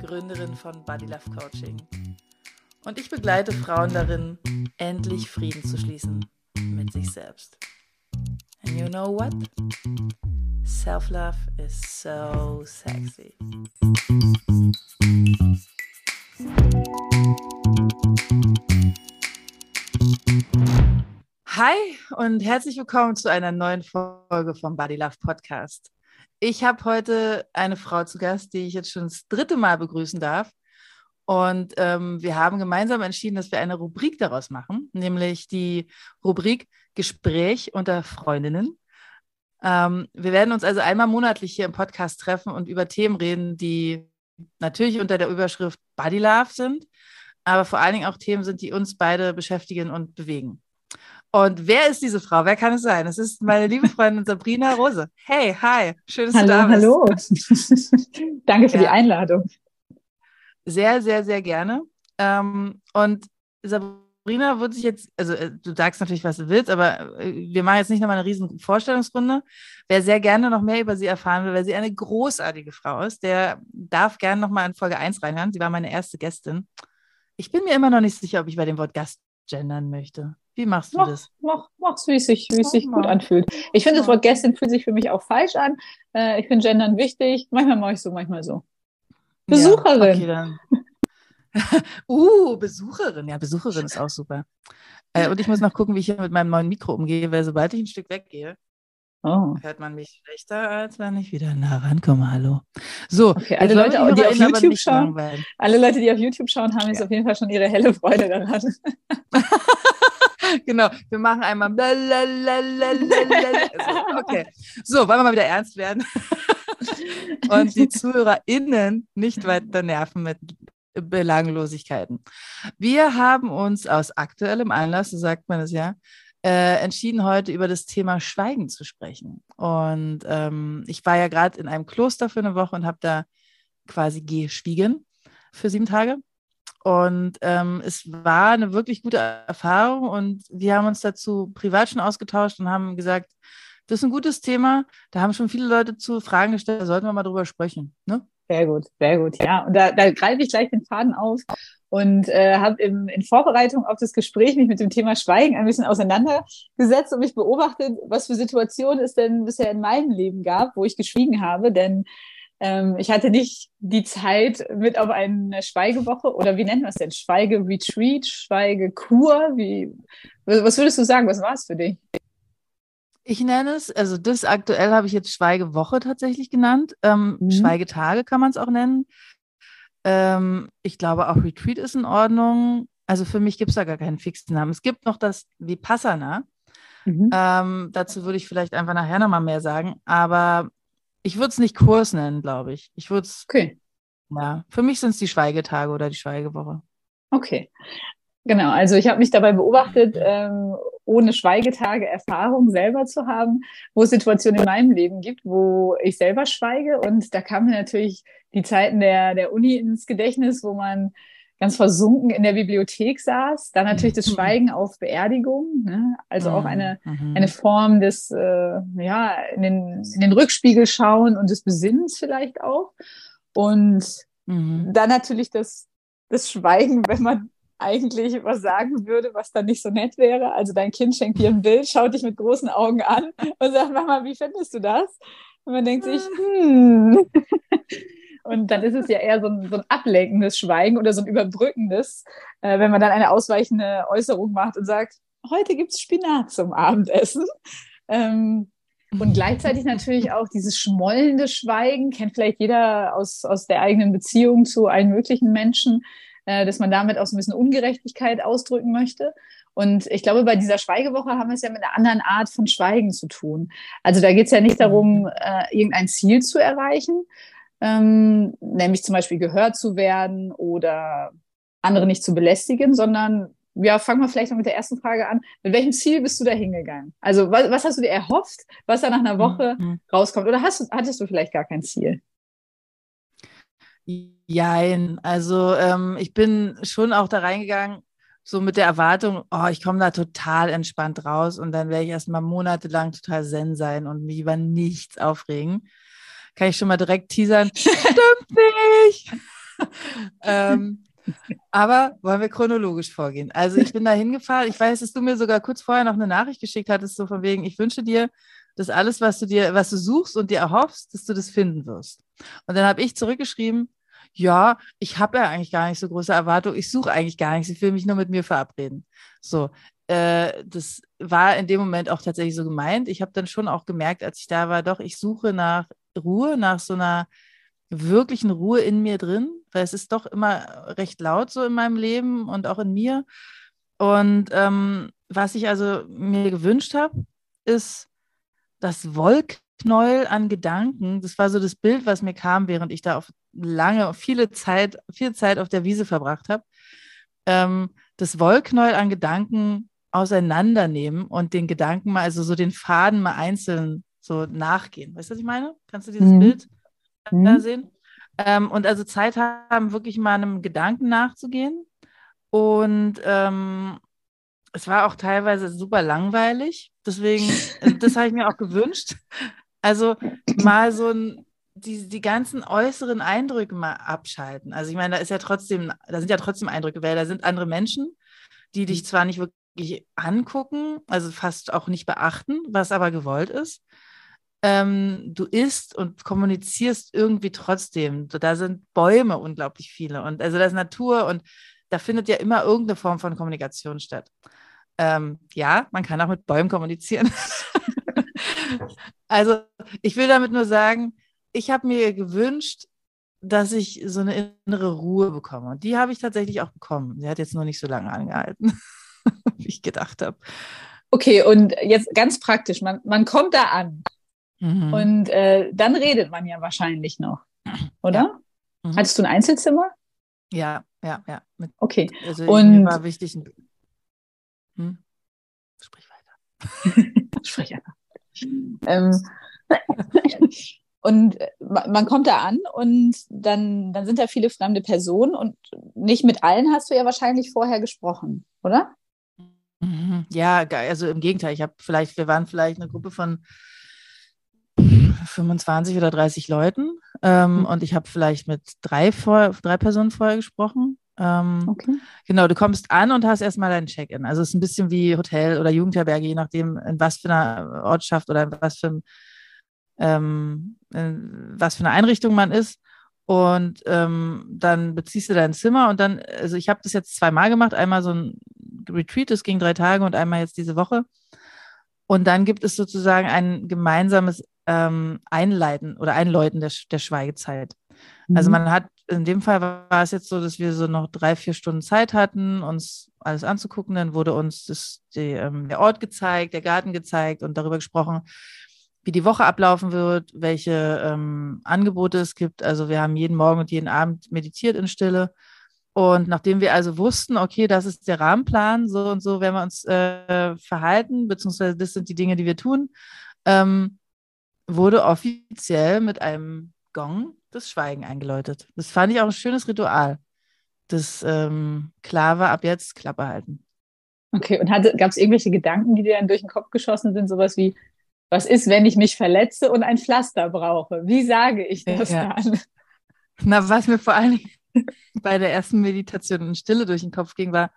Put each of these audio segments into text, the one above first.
Gründerin von Body Love Coaching und ich begleite Frauen darin, endlich Frieden zu schließen mit sich selbst. And you know what? Self-love is so sexy. Hi und herzlich willkommen zu einer neuen Folge vom Body Love Podcast. Ich habe heute eine Frau zu Gast, die ich jetzt schon das dritte Mal begrüßen darf. Und ähm, wir haben gemeinsam entschieden, dass wir eine Rubrik daraus machen, nämlich die Rubrik Gespräch unter Freundinnen. Ähm, wir werden uns also einmal monatlich hier im Podcast treffen und über Themen reden, die natürlich unter der Überschrift Body Love sind, aber vor allen Dingen auch Themen sind, die uns beide beschäftigen und bewegen. Und wer ist diese Frau? Wer kann es sein? Es ist meine liebe Freundin Sabrina Rose. Hey, hi, schön, dass hallo, du da bist. Hallo, danke für ja. die Einladung. Sehr, sehr, sehr gerne. Ähm, und Sabrina wird sich jetzt, also äh, du sagst natürlich, was du willst, aber äh, wir machen jetzt nicht nochmal eine riesen Vorstellungsrunde. Wer sehr gerne noch mehr über sie erfahren will, weil sie eine großartige Frau ist, der darf gerne nochmal in Folge 1 reinhören. Sie war meine erste Gästin. Ich bin mir immer noch nicht sicher, ob ich bei dem Wort Gast gendern möchte. Wie machst du mach, das? Mach, mach's, wie es sich, wie es sich gut anfühlt. Ich finde, das Wort Gästin fühlt sich für mich auch falsch an. Äh, ich finde Gendern wichtig. Manchmal mache ich so, manchmal so. Besucherin. Ja, okay, uh, Besucherin. Ja, Besucherin ist auch super. Äh, und ich muss noch gucken, wie ich hier mit meinem neuen Mikro umgehe, weil sobald ich ein Stück weggehe, oh. hört man mich schlechter, als wenn ich wieder nah rankomme. Hallo. So, okay, alle Leute, die, die auf YouTube schauen, alle Leute, die auf YouTube schauen, haben jetzt ja. auf jeden Fall schon ihre helle Freude daran. genau, wir machen einmal. okay, so, wollen wir mal wieder ernst werden? und die ZuhörerInnen nicht weiter nerven mit Belanglosigkeiten. Wir haben uns aus aktuellem Anlass, so sagt man es ja, äh, entschieden, heute über das Thema Schweigen zu sprechen. Und ähm, ich war ja gerade in einem Kloster für eine Woche und habe da quasi geschwiegen für sieben Tage. Und ähm, es war eine wirklich gute Erfahrung und wir haben uns dazu privat schon ausgetauscht und haben gesagt, das ist ein gutes Thema. Da haben schon viele Leute zu Fragen gestellt, da sollten wir mal drüber sprechen. Ne? Sehr gut, sehr gut. Ja, und da, da greife ich gleich den Faden auf und äh, habe in Vorbereitung auf das Gespräch mich mit dem Thema Schweigen ein bisschen auseinandergesetzt und mich beobachtet, was für Situationen es denn bisher in meinem Leben gab, wo ich geschwiegen habe. Denn ähm, ich hatte nicht die Zeit mit auf eine Schweigewoche oder wie nennt man es denn? Schweigeretreat, Schweigekur? Wie, was würdest du sagen? Was war es für dich? Ich nenne es, also das aktuell habe ich jetzt Schweigewoche tatsächlich genannt. Ähm, mhm. Schweigetage kann man es auch nennen. Ähm, ich glaube auch Retreat ist in Ordnung. Also für mich gibt es da gar keinen fixen Namen. Es gibt noch das Vipassana. Mhm. Ähm, dazu würde ich vielleicht einfach nachher nochmal mehr sagen. Aber ich würde es nicht Kurs nennen, glaube ich. Ich würde es. Okay. Ja, für mich sind es die Schweigetage oder die Schweigewoche. Okay. Genau, also ich habe mich dabei beobachtet, ähm, ohne Schweigetage Erfahrung selber zu haben, wo es Situationen in meinem Leben gibt, wo ich selber schweige. Und da kamen natürlich die Zeiten der, der Uni ins Gedächtnis, wo man ganz versunken in der Bibliothek saß. Dann natürlich das mhm. Schweigen auf Beerdigung, ne? also auch eine, mhm. eine Form des, äh, ja, in den, in den Rückspiegel schauen und des Besinnens vielleicht auch. Und mhm. dann natürlich das, das Schweigen, wenn man eigentlich was sagen würde, was dann nicht so nett wäre. Also dein Kind schenkt dir ein Bild, schaut dich mit großen Augen an und sagt, Mama, wie findest du das? Und man denkt sich, hm. Und dann ist es ja eher so ein, so ein ablenkendes Schweigen oder so ein überbrückendes, äh, wenn man dann eine ausweichende Äußerung macht und sagt, heute gibt's Spinat zum Abendessen. Ähm, und gleichzeitig natürlich auch dieses schmollende Schweigen, kennt vielleicht jeder aus, aus der eigenen Beziehung zu allen möglichen Menschen, äh, dass man damit auch so ein bisschen Ungerechtigkeit ausdrücken möchte. Und ich glaube, bei dieser Schweigewoche haben wir es ja mit einer anderen Art von Schweigen zu tun. Also da geht es ja nicht darum, äh, irgendein Ziel zu erreichen, ähm, nämlich zum Beispiel gehört zu werden oder andere nicht zu belästigen, sondern ja, fangen wir vielleicht noch mit der ersten Frage an. Mit welchem Ziel bist du da hingegangen? Also, was, was, hast du dir erhofft, was da nach einer Woche mhm. rauskommt? Oder hast, hattest du vielleicht gar kein Ziel? Jein, also ähm, ich bin schon auch da reingegangen, so mit der Erwartung, oh, ich komme da total entspannt raus und dann werde ich erstmal monatelang total zen sein und mich über nichts aufregen. Kann ich schon mal direkt teasern? Stimmt nicht! ähm, aber wollen wir chronologisch vorgehen? Also ich bin da hingefahren. Ich weiß, dass du mir sogar kurz vorher noch eine Nachricht geschickt hattest, so von wegen, ich wünsche dir, dass alles, was du dir, was du suchst und dir erhoffst, dass du das finden wirst. Und dann habe ich zurückgeschrieben, ja, ich habe ja eigentlich gar nicht so große Erwartungen, ich suche eigentlich gar nichts, ich will mich nur mit mir verabreden. So, äh, das war in dem Moment auch tatsächlich so gemeint. Ich habe dann schon auch gemerkt, als ich da war, doch, ich suche nach Ruhe, nach so einer wirklichen Ruhe in mir drin, weil es ist doch immer recht laut so in meinem Leben und auch in mir. Und ähm, was ich also mir gewünscht habe, ist das Wollknäuel an Gedanken. Das war so das Bild, was mir kam, während ich da auf lange, viele Zeit, viel Zeit auf der Wiese verbracht habe, ähm, das Wollknäuel an Gedanken auseinandernehmen und den Gedanken mal, also so den Faden mal einzeln so nachgehen. Weißt du, was ich meine? Kannst du dieses mhm. Bild mhm. da sehen? Ähm, und also Zeit haben, wirklich mal einem Gedanken nachzugehen. Und ähm, es war auch teilweise super langweilig. Deswegen, äh, das habe ich mir auch gewünscht. Also mal so ein die, die ganzen äußeren Eindrücke mal abschalten. Also ich meine, da ist ja trotzdem, da sind ja trotzdem Eindrücke, weil da sind andere Menschen, die dich zwar nicht wirklich angucken, also fast auch nicht beachten, was aber gewollt ist. Ähm, du isst und kommunizierst irgendwie trotzdem. Da sind Bäume unglaublich viele und also da ist Natur und da findet ja immer irgendeine Form von Kommunikation statt. Ähm, ja, man kann auch mit Bäumen kommunizieren. also ich will damit nur sagen, ich habe mir gewünscht, dass ich so eine innere Ruhe bekomme. Und die habe ich tatsächlich auch bekommen. Sie hat jetzt nur nicht so lange angehalten, wie ich gedacht habe. Okay, und jetzt ganz praktisch, man, man kommt da an mhm. und äh, dann redet man ja wahrscheinlich noch, oder? Ja. Mhm. Hattest du ein Einzelzimmer? Ja, ja, ja. Mit, okay. Also und war wichtig. Hm? Sprich weiter. Sprich weiter. ähm, und äh, man kommt da an und dann, dann sind da viele fremde Personen und nicht mit allen hast du ja wahrscheinlich vorher gesprochen, oder? Mhm. Ja, also im Gegenteil. Ich habe vielleicht, wir waren vielleicht eine Gruppe von 25 oder 30 Leuten ähm, mhm. und ich habe vielleicht mit drei, vor, drei Personen vorher gesprochen. Ähm, okay. Genau, du kommst an und hast erstmal dein Check-in. Also es ist ein bisschen wie Hotel oder Jugendherberge, je nachdem, in was für einer Ortschaft oder in was für ähm, was für eine Einrichtung man ist. Und ähm, dann beziehst du dein Zimmer und dann, also ich habe das jetzt zweimal gemacht, einmal so ein Retreat, das ging drei Tage und einmal jetzt diese Woche. Und dann gibt es sozusagen ein gemeinsames ähm, Einleiten oder Einläuten der, der Schweigezeit. Also mhm. Also man hat, in dem Fall war es jetzt so, dass wir so noch drei, vier Stunden Zeit hatten, uns alles anzugucken. Dann wurde uns das, die, ähm, der Ort gezeigt, der Garten gezeigt und darüber gesprochen, wie die Woche ablaufen wird, welche ähm, Angebote es gibt. Also wir haben jeden Morgen und jeden Abend meditiert in Stille. Und nachdem wir also wussten, okay, das ist der Rahmenplan, so und so werden wir uns äh, verhalten, beziehungsweise das sind die Dinge, die wir tun, ähm, wurde offiziell mit einem Gong das Schweigen eingeläutet. Das fand ich auch ein schönes Ritual. Das ähm, klar war, ab jetzt Klappe halten. Okay, und gab es irgendwelche Gedanken, die dir dann durch den Kopf geschossen sind, sowas wie, was ist, wenn ich mich verletze und ein Pflaster brauche? Wie sage ich das ja. dann? Na, was mir vor allen Dingen bei der ersten Meditation in Stille durch den Kopf ging, war,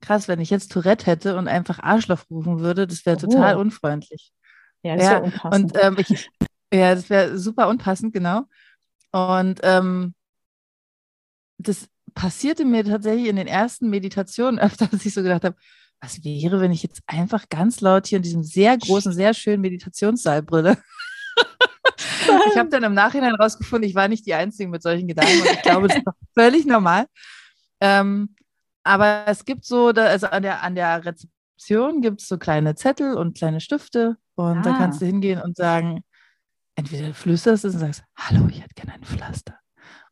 krass, wenn ich jetzt Tourette hätte und einfach Arschloch rufen würde, das wäre oh. total unfreundlich. Ja, das ja, wäre unpassend. Und, ähm, ich, ja, das wäre super unpassend, genau. Und ähm, das passierte mir tatsächlich in den ersten Meditationen öfter, dass ich so gedacht habe, was wäre, wenn ich jetzt einfach ganz laut hier in diesem sehr großen, sehr schönen Meditationssaal brülle? ich habe dann im Nachhinein rausgefunden, ich war nicht die Einzige mit solchen Gedanken und ich glaube, das ist doch völlig normal. Ähm, aber es gibt so, da, also an der, an der Rezeption gibt es so kleine Zettel und kleine Stifte und ah. da kannst du hingehen und sagen, entweder du flüsterst es und sagst, hallo, ich hätte gerne ein Pflaster.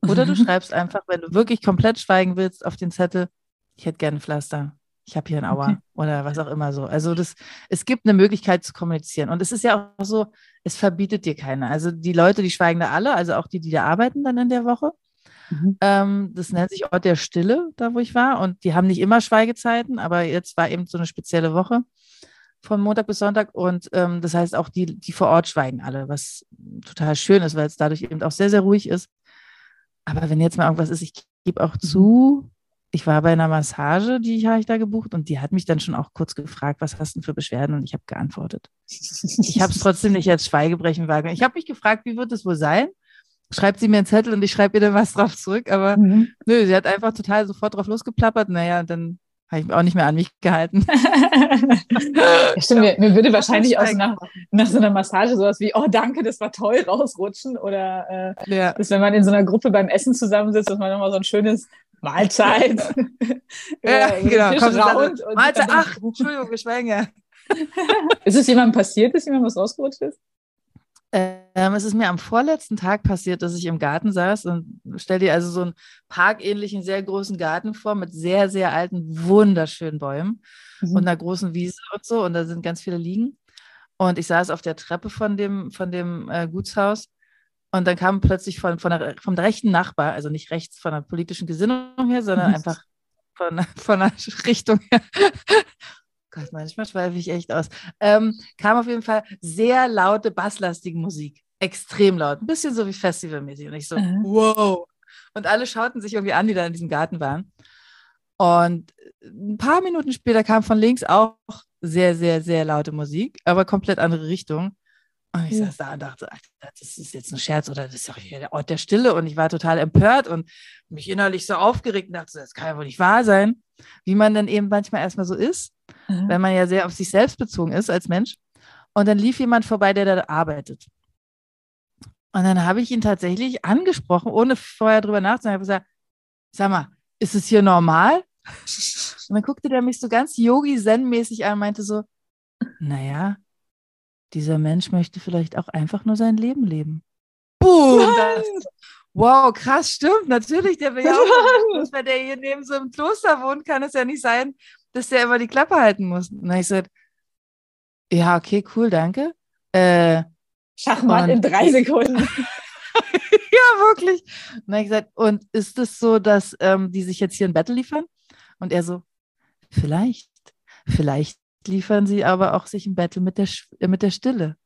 Oder du schreibst einfach, wenn du wirklich komplett schweigen willst, auf den Zettel, ich hätte gerne ein Pflaster. Ich habe hier ein Aua okay. oder was auch immer so. Also das, es gibt eine Möglichkeit zu kommunizieren. Und es ist ja auch so, es verbietet dir keiner. Also die Leute, die schweigen da alle, also auch die, die da arbeiten dann in der Woche. Mhm. Ähm, das nennt sich Ort der Stille, da wo ich war. Und die haben nicht immer Schweigezeiten, aber jetzt war eben so eine spezielle Woche von Montag bis Sonntag. Und ähm, das heißt auch, die, die vor Ort schweigen alle, was total schön ist, weil es dadurch eben auch sehr, sehr ruhig ist. Aber wenn jetzt mal irgendwas ist, ich gebe auch mhm. zu, ich war bei einer Massage, die habe ich da gebucht und die hat mich dann schon auch kurz gefragt, was hast du für Beschwerden? Und ich habe geantwortet. Ich habe es trotzdem nicht als Schweigebrechen wahrgenommen. Ich habe mich gefragt, wie wird es wohl sein? Schreibt sie mir einen Zettel und ich schreibe ihr dann was drauf zurück. Aber mhm. nö, sie hat einfach total sofort drauf losgeplappert. Naja, dann habe ich auch nicht mehr an mich gehalten. ja, stimmt, mir, mir, würde wahrscheinlich auch nach, nach, so einer Massage sowas wie, oh danke, das war toll, rausrutschen. Oder äh, ja. dass wenn man in so einer Gruppe beim Essen zusammensitzt, dass man nochmal so ein schönes Mahlzeit. ja, genau. Kommt raus Mahlzeit, ach, Entschuldigung, wir schweigen ja. ist es jemandem passiert, dass jemand was rausgerutscht ist? Ähm, es ist mir am vorletzten Tag passiert, dass ich im Garten saß und stell dir also so einen parkähnlichen, sehr großen Garten vor mit sehr, sehr alten, wunderschönen Bäumen mhm. und einer großen Wiese und so. Und da sind ganz viele Liegen. Und ich saß auf der Treppe von dem, von dem äh, Gutshaus und dann kam plötzlich von, von der, vom rechten Nachbar, also nicht rechts von der politischen Gesinnung her, sondern mhm. einfach von, von der Richtung her. Gott, manchmal schweife ich echt aus. Ähm, kam auf jeden Fall sehr laute, basslastige Musik. Extrem laut. Ein bisschen so wie festivalmäßig. Und ich so, mhm. wow. Und alle schauten sich irgendwie an, die da in diesem Garten waren. Und ein paar Minuten später kam von links auch sehr, sehr, sehr laute Musik, aber komplett andere Richtung. Und ich saß da und dachte, das ist jetzt ein Scherz oder das ist doch hier der Ort der Stille. Und ich war total empört und mich innerlich so aufgeregt und dachte, das kann ja wohl nicht wahr sein. Wie man dann eben manchmal erstmal so ist, mhm. wenn man ja sehr auf sich selbst bezogen ist als Mensch. Und dann lief jemand vorbei, der da arbeitet. Und dann habe ich ihn tatsächlich angesprochen, ohne vorher drüber nachzudenken. Ich habe gesagt, sag mal, ist es hier normal? Und dann guckte der mich so ganz Yogi-Zen-mäßig an und meinte so, naja, dieser Mensch möchte vielleicht auch einfach nur sein Leben leben. Boom! Das, wow, krass, stimmt. Natürlich, der will ja auch, wenn der hier neben so einem Kloster wohnt, kann es ja nicht sein, dass der immer die Klappe halten muss. Und dann habe ich gesagt, ja, okay, cool, danke. Äh, Schachmatt in drei Sekunden. ja, wirklich. Und dann habe ich gesagt, und ist es so, dass ähm, die sich jetzt hier ein Battle liefern? Und er so, vielleicht, vielleicht liefern sie aber auch sich ein Battle mit der, äh, mit der Stille.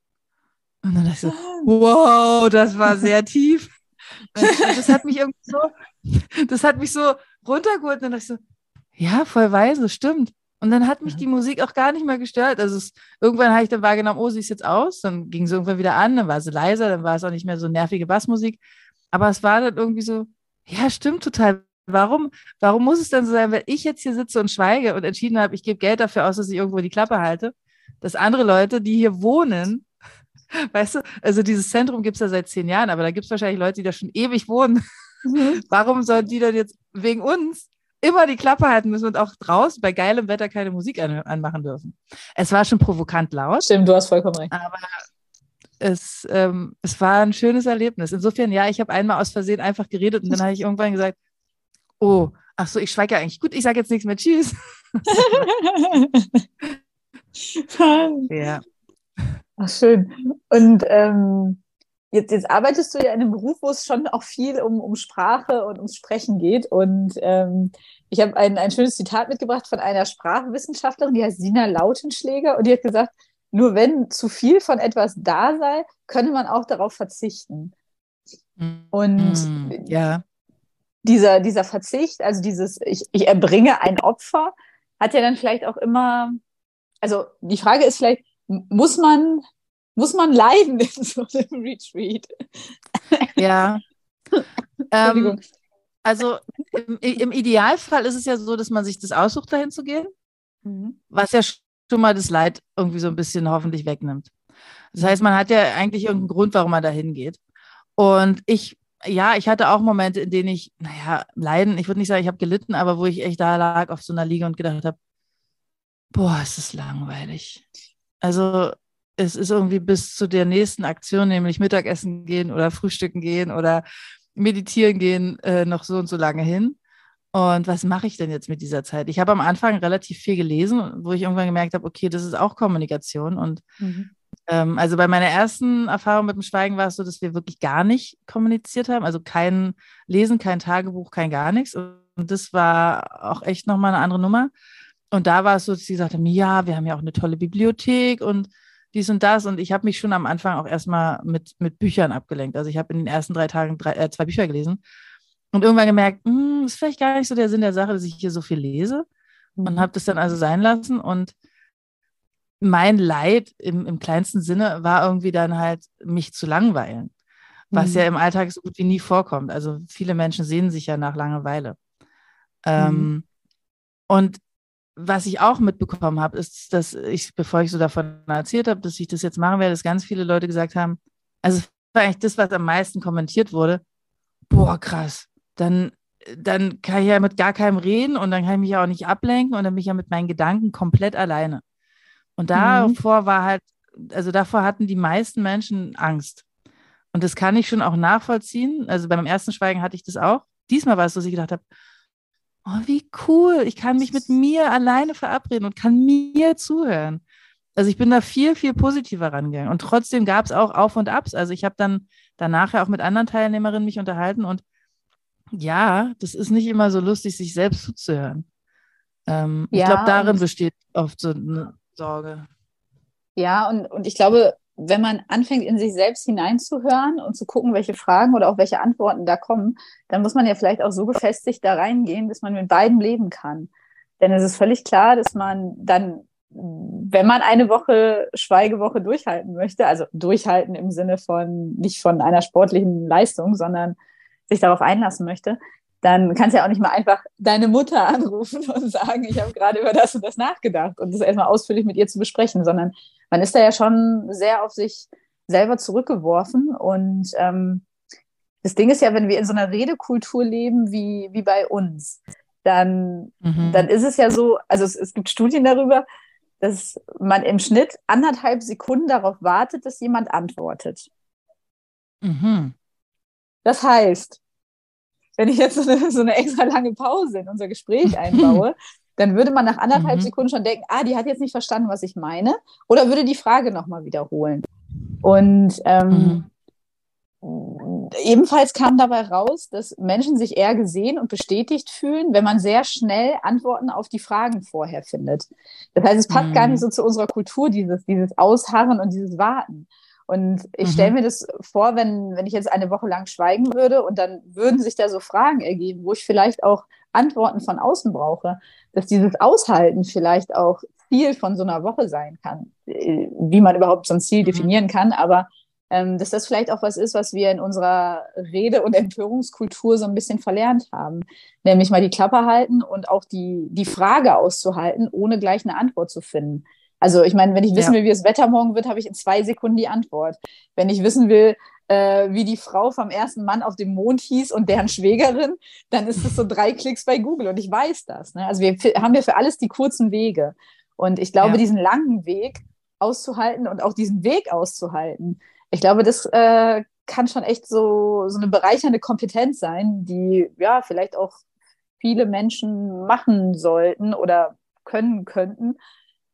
Und dann dachte ich so, wow, das war sehr tief. das hat mich irgendwie so, das hat mich so runtergeholt. Und dann dachte ich so, ja, voll weise, stimmt. Und dann hat mich die Musik auch gar nicht mehr gestört. Also es, irgendwann habe ich dann wahrgenommen, oh, sie ist jetzt aus. Dann ging sie irgendwann wieder an, dann war sie leiser, dann war es auch nicht mehr so nervige Bassmusik. Aber es war dann irgendwie so, ja, stimmt total. Warum, warum muss es denn so sein, wenn ich jetzt hier sitze und schweige und entschieden habe, ich gebe Geld dafür aus, dass ich irgendwo die Klappe halte, dass andere Leute, die hier wohnen, weißt du, also dieses Zentrum gibt es ja seit zehn Jahren, aber da gibt es wahrscheinlich Leute, die da schon ewig wohnen. Mhm. Warum sollen die dann jetzt wegen uns immer die Klappe halten müssen und auch draußen bei geilem Wetter keine Musik an, anmachen dürfen? Es war schon provokant laut. Stimmt, du hast vollkommen recht. Aber es, ähm, es war ein schönes Erlebnis. Insofern, ja, ich habe einmal aus Versehen einfach geredet und dann habe ich irgendwann gesagt, oh, ach so, ich schweige ja eigentlich. Gut, ich sage jetzt nichts mehr. Tschüss. ja. Ach, schön. Und ähm, jetzt, jetzt arbeitest du ja in einem Beruf, wo es schon auch viel um, um Sprache und ums Sprechen geht. Und ähm, ich habe ein, ein schönes Zitat mitgebracht von einer Sprachwissenschaftlerin, die heißt Sina Lautenschläger. Und die hat gesagt, nur wenn zu viel von etwas da sei, könne man auch darauf verzichten. Und mm, ja dieser, dieser Verzicht, also dieses, ich, ich erbringe ein Opfer, hat ja dann vielleicht auch immer, also die Frage ist vielleicht, muss man, muss man leiden in so einem Retreat? Ja. ähm, also im, im, Idealfall ist es ja so, dass man sich das aussucht, dahin zu gehen, mhm. was ja schon mal das Leid irgendwie so ein bisschen hoffentlich wegnimmt. Das heißt, man hat ja eigentlich irgendeinen Grund, warum man dahin geht. Und ich ja, ich hatte auch Momente, in denen ich, naja, leiden, ich würde nicht sagen, ich habe gelitten, aber wo ich echt da lag auf so einer Liege und gedacht habe, boah, ist das langweilig. Also es ist irgendwie bis zu der nächsten Aktion, nämlich Mittagessen gehen oder Frühstücken gehen oder meditieren gehen, äh, noch so und so lange hin. Und was mache ich denn jetzt mit dieser Zeit? Ich habe am Anfang relativ viel gelesen, wo ich irgendwann gemerkt habe, okay, das ist auch Kommunikation. Und mhm. ähm, also bei meiner ersten Erfahrung mit dem Schweigen war es so, dass wir wirklich gar nicht kommuniziert haben. Also kein Lesen, kein Tagebuch, kein gar nichts. Und das war auch echt nochmal eine andere Nummer. Und da war es so, dass sie sagte, ja, wir haben ja auch eine tolle Bibliothek und dies und das. Und ich habe mich schon am Anfang auch erstmal mit, mit Büchern abgelenkt. Also ich habe in den ersten drei Tagen drei, äh, zwei Bücher gelesen und irgendwann gemerkt, hm, ist vielleicht gar nicht so der Sinn der Sache, dass ich hier so viel lese. Und mhm. habe das dann also sein lassen. Und mein Leid im, im kleinsten Sinne war irgendwie dann halt, mich zu langweilen. Was mhm. ja im Alltag so gut wie nie vorkommt. Also viele Menschen sehen sich ja nach Langeweile. Ähm, mhm. Und was ich auch mitbekommen habe, ist, dass ich, bevor ich so davon erzählt habe, dass ich das jetzt machen werde, dass ganz viele Leute gesagt haben, also das war eigentlich das, was am meisten kommentiert wurde. Boah, krass. Dann, dann kann ich ja mit gar keinem reden und dann kann ich mich ja auch nicht ablenken und dann bin ich ja mit meinen Gedanken komplett alleine. Und davor mhm. war halt, also davor hatten die meisten Menschen Angst. Und das kann ich schon auch nachvollziehen. Also beim ersten Schweigen hatte ich das auch. Diesmal war es so, dass ich gedacht habe, oh, wie cool, ich kann mich mit mir alleine verabreden und kann mir zuhören. Also ich bin da viel, viel positiver rangegangen. Und trotzdem gab es auch Auf und Abs. Also ich habe dann danach ja auch mit anderen Teilnehmerinnen mich unterhalten und ja, das ist nicht immer so lustig, sich selbst zuzuhören. Ähm, ja, ich glaube, darin besteht oft so eine Sorge. Ja, und, und ich glaube, wenn man anfängt, in sich selbst hineinzuhören und zu gucken, welche Fragen oder auch welche Antworten da kommen, dann muss man ja vielleicht auch so gefestigt da reingehen, dass man mit beidem leben kann. Denn es ist völlig klar, dass man dann, wenn man eine Woche Schweigewoche durchhalten möchte, also durchhalten im Sinne von nicht von einer sportlichen Leistung, sondern sich darauf einlassen möchte, dann kannst du ja auch nicht mal einfach deine Mutter anrufen und sagen, ich habe gerade über das und das nachgedacht und das erstmal ausführlich mit ihr zu besprechen, sondern man ist da ja schon sehr auf sich selber zurückgeworfen. Und ähm, das Ding ist ja, wenn wir in so einer Redekultur leben wie, wie bei uns, dann, mhm. dann ist es ja so, also es, es gibt Studien darüber, dass man im Schnitt anderthalb Sekunden darauf wartet, dass jemand antwortet. Mhm. Das heißt, wenn ich jetzt so eine, so eine extra lange Pause in unser Gespräch einbaue, dann würde man nach anderthalb mhm. Sekunden schon denken, ah, die hat jetzt nicht verstanden, was ich meine, oder würde die Frage nochmal wiederholen. Und ähm, mhm. ebenfalls kam dabei raus, dass Menschen sich eher gesehen und bestätigt fühlen, wenn man sehr schnell Antworten auf die Fragen vorher findet. Das heißt, es passt mhm. gar nicht so zu unserer Kultur, dieses, dieses Ausharren und dieses Warten. Und ich mhm. stelle mir das vor, wenn, wenn ich jetzt eine Woche lang schweigen würde und dann würden sich da so Fragen ergeben, wo ich vielleicht auch Antworten von außen brauche, dass dieses Aushalten vielleicht auch Ziel von so einer Woche sein kann, äh, wie man überhaupt so ein Ziel mhm. definieren kann, aber ähm, dass das vielleicht auch was ist, was wir in unserer Rede- und Empörungskultur so ein bisschen verlernt haben. Nämlich mal die Klappe halten und auch die, die Frage auszuhalten, ohne gleich eine Antwort zu finden. Also ich meine, wenn ich wissen will, wie das Wetter morgen wird, habe ich in zwei Sekunden die Antwort. Wenn ich wissen will, äh, wie die Frau vom ersten Mann auf dem Mond hieß und deren Schwägerin, dann ist es so drei Klicks bei Google und ich weiß das. Ne? Also wir haben ja für alles die kurzen Wege. Und ich glaube, ja. diesen langen Weg auszuhalten und auch diesen Weg auszuhalten, ich glaube, das äh, kann schon echt so, so eine bereichernde Kompetenz sein, die ja vielleicht auch viele Menschen machen sollten oder können könnten,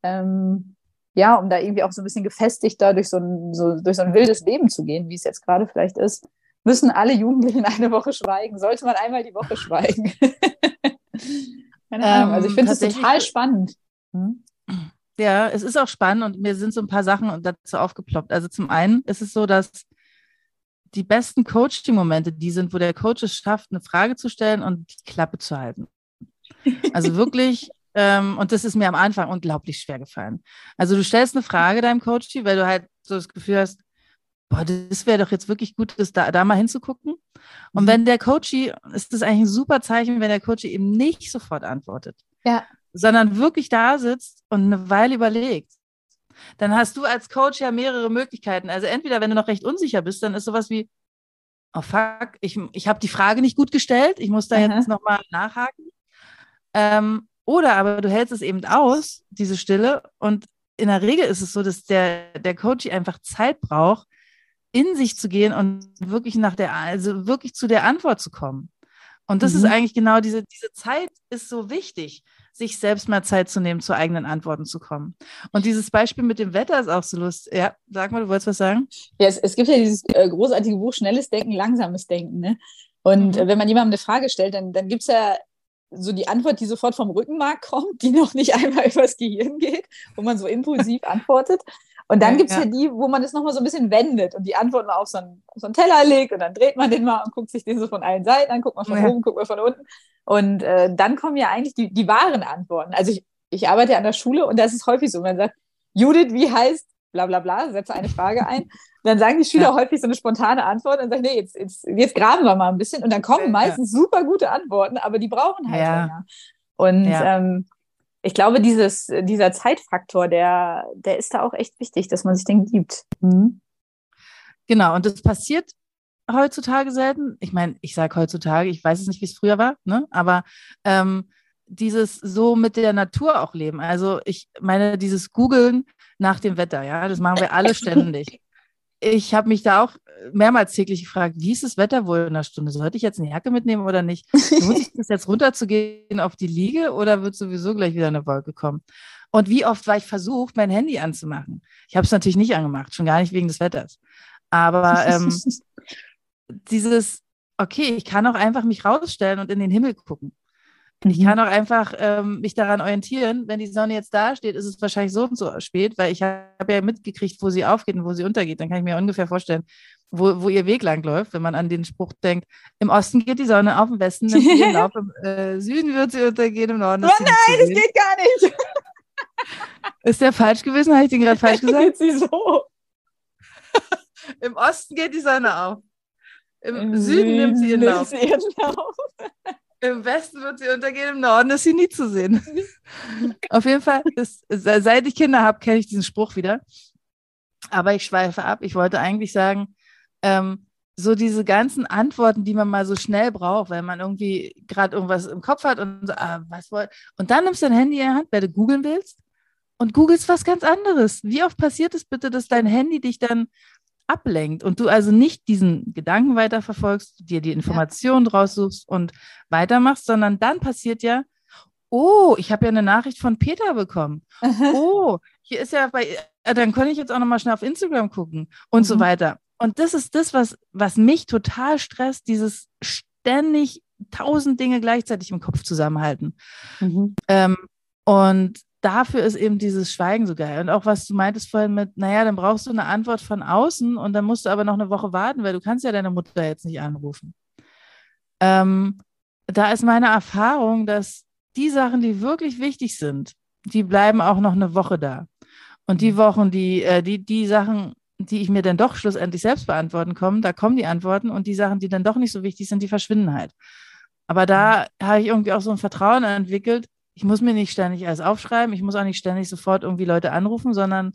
ähm, ja, um da irgendwie auch so ein bisschen gefestigter durch so ein, so, durch so ein wildes Leben zu gehen, wie es jetzt gerade vielleicht ist, müssen alle Jugendlichen eine Woche schweigen. Sollte man einmal die Woche schweigen. Keine Ahnung. Also ich finde es total spannend. Hm? Ja, es ist auch spannend und mir sind so ein paar Sachen dazu aufgeploppt. Also zum einen ist es so, dass die besten Coaching-Momente die sind, wo der Coach es schafft, eine Frage zu stellen und die Klappe zu halten. Also wirklich ähm, und das ist mir am Anfang unglaublich schwer gefallen. Also du stellst eine Frage deinem Coach, weil du halt so das Gefühl hast, boah, das wäre doch jetzt wirklich gut, das da, da mal hinzugucken. Und mhm. wenn der Coachy, ist das eigentlich ein super Zeichen, wenn der Coachy eben nicht sofort antwortet. Ja. Sondern wirklich da sitzt und eine Weile überlegt. Dann hast du als Coach ja mehrere Möglichkeiten. Also entweder, wenn du noch recht unsicher bist, dann ist sowas wie, oh fuck, ich, ich habe die Frage nicht gut gestellt, ich muss da Aha. jetzt nochmal nachhaken. Ähm, oder aber du hältst es eben aus, diese Stille, und in der Regel ist es so, dass der, der Coach einfach Zeit braucht, in sich zu gehen und wirklich nach der, also wirklich zu der Antwort zu kommen. Und das mhm. ist eigentlich genau diese, diese Zeit ist so wichtig, sich selbst mal Zeit zu nehmen, zu eigenen Antworten zu kommen. Und dieses Beispiel mit dem Wetter ist auch so lustig. Ja, sag mal, du wolltest was sagen? Ja, es, es gibt ja dieses äh, großartige Buch Schnelles Denken, Langsames Denken. Ne? Und mhm. äh, wenn man jemandem eine Frage stellt, dann, dann gibt es ja so die Antwort, die sofort vom Rückenmark kommt, die noch nicht einmal übers Gehirn geht, wo man so impulsiv antwortet. Und dann ja, gibt es ja. ja. die, wo man es nochmal so ein bisschen wendet und die Antwort mal auf so, einen, auf so einen Teller legt und dann dreht man den mal und guckt sich den so von allen Seiten an, guckt man von ja. oben, guckt man von unten. Und äh, dann kommen ja eigentlich die, die wahren Antworten. Also ich, ich arbeite an der Schule und da ist es häufig so, man sagt, Judith, wie heißt bla bla bla, setze eine Frage ein. Und dann sagen die Schüler häufig so eine spontane Antwort und sagen, nee, jetzt, jetzt, jetzt graben wir mal ein bisschen. Und dann kommen meistens super gute Antworten, aber die brauchen halt länger. Und ähm, ich glaube, dieses, dieser Zeitfaktor, der, der ist da auch echt wichtig, dass man sich den gibt. Mhm. Genau, und das passiert heutzutage selten. Ich meine, ich sage heutzutage, ich weiß es nicht, wie es früher war, ne? aber ähm, dieses so mit der Natur auch leben. Also ich meine, dieses Googeln nach dem Wetter, ja, das machen wir alle ständig ich habe mich da auch mehrmals täglich gefragt, wie ist das Wetter wohl in einer Stunde? Sollte ich jetzt eine Jacke mitnehmen oder nicht? Lohnt sich das jetzt runterzugehen auf die Liege oder wird sowieso gleich wieder eine Wolke kommen? Und wie oft war ich versucht, mein Handy anzumachen? Ich habe es natürlich nicht angemacht, schon gar nicht wegen des Wetters. Aber ähm, dieses, okay, ich kann auch einfach mich rausstellen und in den Himmel gucken. Ich mhm. kann auch einfach ähm, mich daran orientieren, wenn die Sonne jetzt da steht, ist es wahrscheinlich so und so spät, weil ich habe ja mitgekriegt, wo sie aufgeht und wo sie untergeht. Dann kann ich mir ungefähr vorstellen, wo, wo ihr Weg lang läuft, wenn man an den Spruch denkt, im Osten geht die Sonne auf, im Westen nimmt sie ihren Lauf, im äh, Süden wird sie untergehen, im Norden. Oh nein, das geht gar nicht. Ist der falsch gewesen? Habe ich den gerade falsch gesagt? Geht sie so. Im Osten geht die Sonne auf. Im, Im Süden, Süden nimmt sie ihren Lauf. Sie ihren Lauf. Im Westen wird sie untergehen, im Norden ist sie nie zu sehen. Auf jeden Fall, ist, seit ich Kinder habe, kenne ich diesen Spruch wieder. Aber ich schweife ab. Ich wollte eigentlich sagen, ähm, so diese ganzen Antworten, die man mal so schnell braucht, weil man irgendwie gerade irgendwas im Kopf hat und so, ah, was wollt. Und dann nimmst du dein Handy in die Hand, weil du googeln willst und googelst was ganz anderes. Wie oft passiert es bitte, dass dein Handy dich dann ablenkt und du also nicht diesen Gedanken weiterverfolgst, dir die Informationen ja. raussuchst und weitermachst, sondern dann passiert ja, oh, ich habe ja eine Nachricht von Peter bekommen. oh, hier ist ja bei, äh, dann könnte ich jetzt auch nochmal schnell auf Instagram gucken und mhm. so weiter. Und das ist das, was, was mich total stresst, dieses ständig tausend Dinge gleichzeitig im Kopf zusammenhalten. Mhm. Ähm, und dafür ist eben dieses Schweigen so geil. Und auch was du meintest vorhin mit, naja, dann brauchst du eine Antwort von außen und dann musst du aber noch eine Woche warten, weil du kannst ja deine Mutter jetzt nicht anrufen. Ähm, da ist meine Erfahrung, dass die Sachen, die wirklich wichtig sind, die bleiben auch noch eine Woche da. Und die Wochen, die, äh, die, die Sachen, die ich mir dann doch schlussendlich selbst beantworten kommen, da kommen die Antworten und die Sachen, die dann doch nicht so wichtig sind, die verschwinden halt. Aber da habe ich irgendwie auch so ein Vertrauen entwickelt, ich muss mir nicht ständig alles aufschreiben, ich muss auch nicht ständig sofort irgendwie Leute anrufen, sondern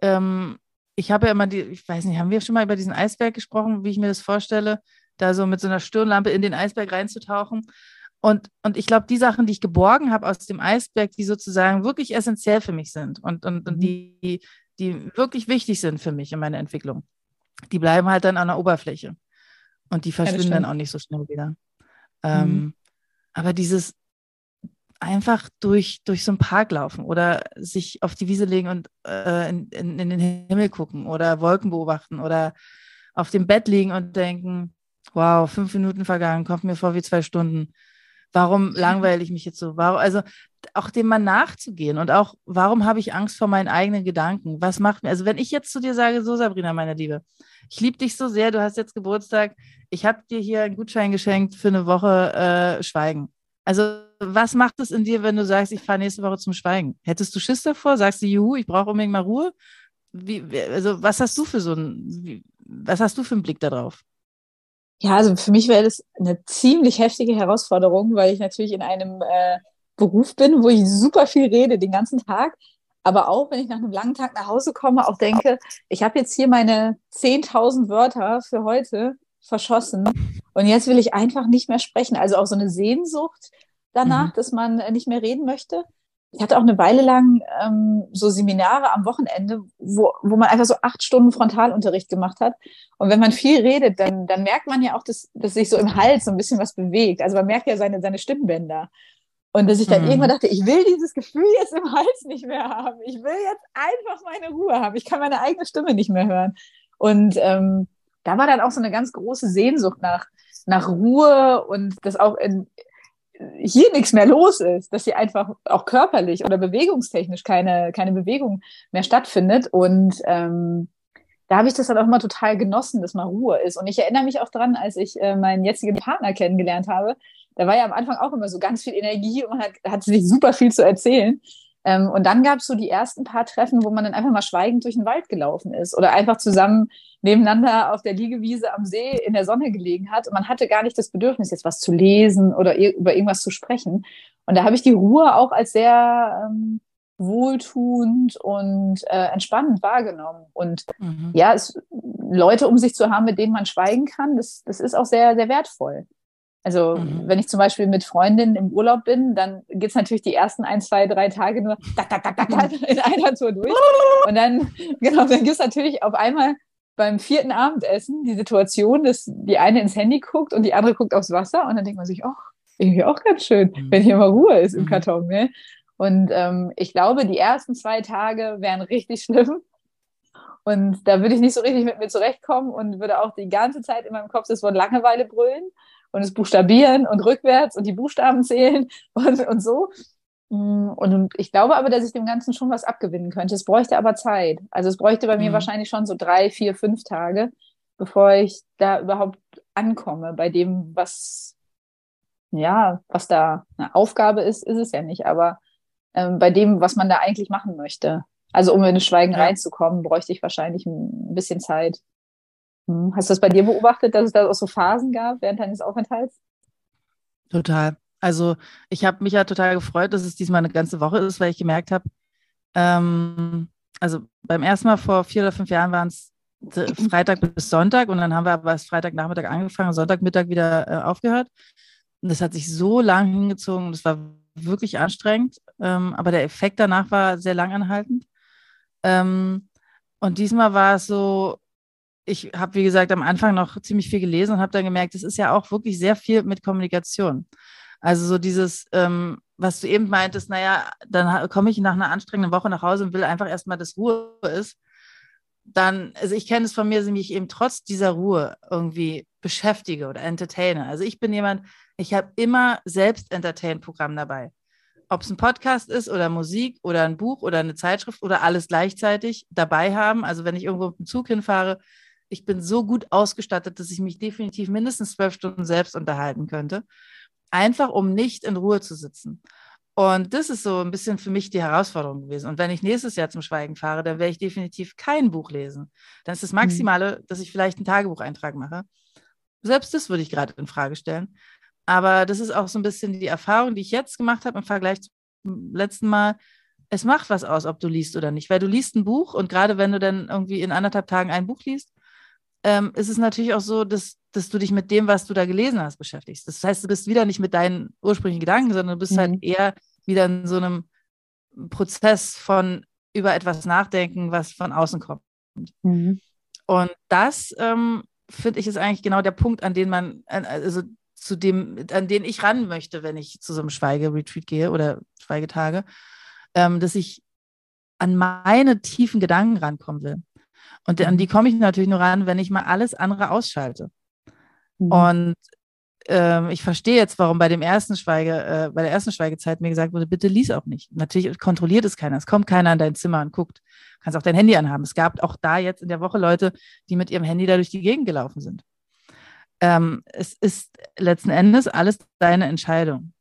ähm, ich habe ja immer die, ich weiß nicht, haben wir schon mal über diesen Eisberg gesprochen, wie ich mir das vorstelle, da so mit so einer Stirnlampe in den Eisberg reinzutauchen. Und, und ich glaube, die Sachen, die ich geborgen habe aus dem Eisberg, die sozusagen wirklich essentiell für mich sind und, und, und mhm. die, die wirklich wichtig sind für mich in meiner Entwicklung, die bleiben halt dann an der Oberfläche. Und die verschwinden ja, dann auch nicht so schnell wieder. Mhm. Ähm, aber dieses, einfach durch, durch so einen Park laufen oder sich auf die Wiese legen und äh, in, in, in, den Himmel gucken oder Wolken beobachten oder auf dem Bett liegen und denken, wow, fünf Minuten vergangen, kommt mir vor wie zwei Stunden. Warum langweile ich mich jetzt so? Warum, also auch dem mal nachzugehen und auch, warum habe ich Angst vor meinen eigenen Gedanken? Was macht mir, also wenn ich jetzt zu dir sage, so Sabrina, meine Liebe, ich liebe dich so sehr, du hast jetzt Geburtstag, ich habe dir hier einen Gutschein geschenkt für eine Woche äh, Schweigen. Also, was macht es in dir, wenn du sagst, ich fahre nächste Woche zum Schweigen? Hättest du Schiss davor? Sagst du, juhu, ich brauche unbedingt mal Ruhe? Wie, also, was hast du für so ein, was hast du für einen Blick darauf? Ja, also für mich wäre das eine ziemlich heftige Herausforderung, weil ich natürlich in einem äh, Beruf bin, wo ich super viel rede den ganzen Tag. Aber auch wenn ich nach einem langen Tag nach Hause komme, auch denke, ich habe jetzt hier meine 10.000 Wörter für heute verschossen. Und jetzt will ich einfach nicht mehr sprechen. Also auch so eine Sehnsucht danach, mhm. dass man nicht mehr reden möchte. ich hatte auch eine Weile lang ähm, so Seminare am Wochenende, wo, wo man einfach so acht Stunden Frontalunterricht gemacht hat. Und wenn man viel redet, dann, dann merkt man ja auch, dass, dass sich so im Hals so ein bisschen was bewegt. Also man merkt ja seine, seine Stimmbänder. Und dass ich dann mhm. irgendwann dachte, ich will dieses Gefühl jetzt im Hals nicht mehr haben. Ich will jetzt einfach meine Ruhe haben. Ich kann meine eigene Stimme nicht mehr hören. Und ähm, da war dann auch so eine ganz große Sehnsucht nach, nach Ruhe und das auch in, hier nichts mehr los ist, dass hier einfach auch körperlich oder bewegungstechnisch keine, keine Bewegung mehr stattfindet. Und ähm, da habe ich das dann auch immer total genossen, dass mal Ruhe ist. Und ich erinnere mich auch dran, als ich äh, meinen jetzigen Partner kennengelernt habe, da war ja am Anfang auch immer so ganz viel Energie und man hat, hat sich super viel zu erzählen. Ähm, und dann gab es so die ersten paar Treffen, wo man dann einfach mal schweigend durch den Wald gelaufen ist oder einfach zusammen nebeneinander auf der Liegewiese am See in der Sonne gelegen hat. Und man hatte gar nicht das Bedürfnis, jetzt was zu lesen oder über irgendwas zu sprechen. Und da habe ich die Ruhe auch als sehr ähm, wohltuend und äh, entspannend wahrgenommen. Und mhm. ja, es, Leute um sich zu haben, mit denen man schweigen kann, das, das ist auch sehr, sehr wertvoll. Also mhm. wenn ich zum Beispiel mit Freundinnen im Urlaub bin, dann geht's natürlich die ersten ein, zwei, drei Tage nur da, da, da, da, da, in einer Tour durch. Und dann, genau, dann gibt's natürlich auf einmal beim vierten Abendessen die Situation, dass die eine ins Handy guckt und die andere guckt aufs Wasser und dann denkt man sich, ach, irgendwie auch ganz schön, mhm. wenn hier mal Ruhe ist im mhm. Karton. Ne? Und ähm, ich glaube, die ersten zwei Tage wären richtig schlimm. Und da würde ich nicht so richtig mit mir zurechtkommen und würde auch die ganze Zeit in meinem Kopf das Wort Langeweile brüllen und es buchstabieren und rückwärts und die Buchstaben zählen und, und so. Mm, und ich glaube aber, dass ich dem Ganzen schon was abgewinnen könnte. Es bräuchte aber Zeit. Also es bräuchte bei mir mhm. wahrscheinlich schon so drei, vier, fünf Tage, bevor ich da überhaupt ankomme. Bei dem, was, ja, was da eine Aufgabe ist, ist es ja nicht. Aber ähm, bei dem, was man da eigentlich machen möchte. Also um in das Schweigen ja. reinzukommen, bräuchte ich wahrscheinlich ein bisschen Zeit. Hm. Hast du das bei dir beobachtet, dass es da auch so Phasen gab während deines Aufenthalts? Total. Also ich habe mich ja total gefreut, dass es diesmal eine ganze Woche ist, weil ich gemerkt habe, ähm, also beim ersten Mal vor vier oder fünf Jahren waren es Freitag bis Sonntag und dann haben wir aber erst Freitagnachmittag angefangen, Sonntagmittag wieder äh, aufgehört. Und das hat sich so lang hingezogen, das war wirklich anstrengend, ähm, aber der Effekt danach war sehr langanhaltend. Ähm, und diesmal war es so, ich habe, wie gesagt, am Anfang noch ziemlich viel gelesen und habe dann gemerkt, es ist ja auch wirklich sehr viel mit Kommunikation. Also so dieses, ähm, was du eben meintest, naja, dann komme ich nach einer anstrengenden Woche nach Hause und will einfach erstmal, dass Ruhe ist. Dann, also ich kenne es von mir, dass ich mich eben trotz dieser Ruhe irgendwie beschäftige oder entertaine. Also ich bin jemand, ich habe immer selbst Entertain-Programm dabei. Ob es ein Podcast ist oder Musik oder ein Buch oder eine Zeitschrift oder alles gleichzeitig dabei haben. Also wenn ich irgendwo mit dem Zug hinfahre, ich bin so gut ausgestattet, dass ich mich definitiv mindestens zwölf Stunden selbst unterhalten könnte. Einfach um nicht in Ruhe zu sitzen. Und das ist so ein bisschen für mich die Herausforderung gewesen. Und wenn ich nächstes Jahr zum Schweigen fahre, dann werde ich definitiv kein Buch lesen. Dann ist das mhm. Maximale, dass ich vielleicht einen Tagebucheintrag mache. Selbst das würde ich gerade in Frage stellen. Aber das ist auch so ein bisschen die Erfahrung, die ich jetzt gemacht habe im Vergleich zum letzten Mal. Es macht was aus, ob du liest oder nicht, weil du liest ein Buch und gerade wenn du dann irgendwie in anderthalb Tagen ein Buch liest, ähm, ist es natürlich auch so, dass, dass du dich mit dem, was du da gelesen hast, beschäftigst. Das heißt, du bist wieder nicht mit deinen ursprünglichen Gedanken, sondern du bist halt mhm. halt eher wieder in so einem Prozess von über etwas nachdenken, was von außen kommt. Mhm. Und das ähm, finde ich ist eigentlich genau der Punkt, an den man, also zu dem, an den ich ran möchte, wenn ich zu so einem Schweigeretreat gehe oder Schweigetage, ähm, dass ich an meine tiefen Gedanken rankommen will. Und an die mhm. komme ich natürlich nur ran, wenn ich mal alles andere ausschalte. Mhm. Und ähm, ich verstehe jetzt, warum bei dem ersten Schweige, äh, bei der ersten Schweigezeit mir gesagt wurde, bitte lies auch nicht. Natürlich kontrolliert es keiner. Es kommt keiner in dein Zimmer und guckt. Du kannst auch dein Handy anhaben. Es gab auch da jetzt in der Woche Leute, die mit ihrem Handy da durch die Gegend gelaufen sind. Ähm, es ist letzten Endes alles deine Entscheidung.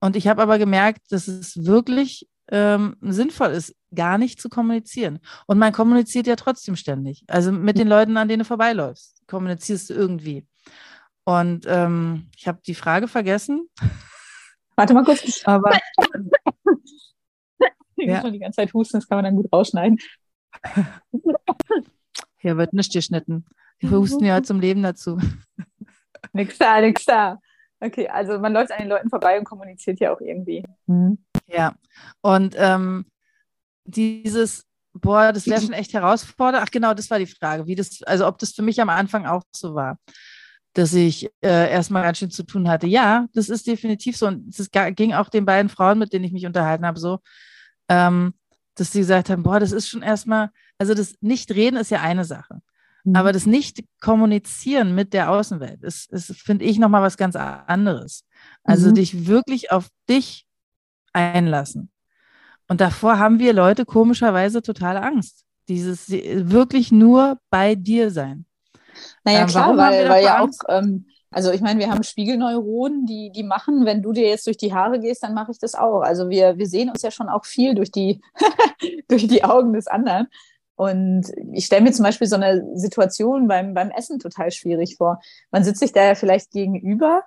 Und ich habe aber gemerkt, dass es wirklich ähm, sinnvoll ist, gar nicht zu kommunizieren. Und man kommuniziert ja trotzdem ständig. Also mit den Leuten, an denen du vorbeiläufst, kommunizierst du irgendwie. Und ähm, ich habe die Frage vergessen. Warte mal kurz. Aber ich ja. schon die ganze Zeit husten, das kann man dann gut rausschneiden. Hier wird nicht geschnitten. Wir husten ja zum Leben dazu. nix da, nix da. Okay, also man läuft an den Leuten vorbei und kommuniziert ja auch irgendwie. Hm. Ja, und ähm, dieses, boah, das wäre schon echt herausfordernd. Ach genau, das war die Frage, wie das, also ob das für mich am Anfang auch so war, dass ich äh, erstmal ganz schön zu tun hatte. Ja, das ist definitiv so. Und es ging auch den beiden Frauen, mit denen ich mich unterhalten habe, so, ähm, dass sie gesagt haben, boah, das ist schon erstmal, also das Nicht-Reden ist ja eine Sache. Mhm. Aber das Nicht-Kommunizieren mit der Außenwelt ist, ist finde ich, nochmal was ganz anderes. Also mhm. dich wirklich auf dich einlassen. Und davor haben wir Leute komischerweise totale Angst. Dieses wirklich nur bei dir sein. Naja, ähm, klar, weil, weil ja Angst? auch, ähm, also ich meine, wir haben Spiegelneuronen, die, die machen, wenn du dir jetzt durch die Haare gehst, dann mache ich das auch. Also wir, wir sehen uns ja schon auch viel durch die, durch die Augen des anderen. Und ich stelle mir zum Beispiel so eine Situation beim, beim Essen total schwierig vor. Man sitzt sich da ja vielleicht gegenüber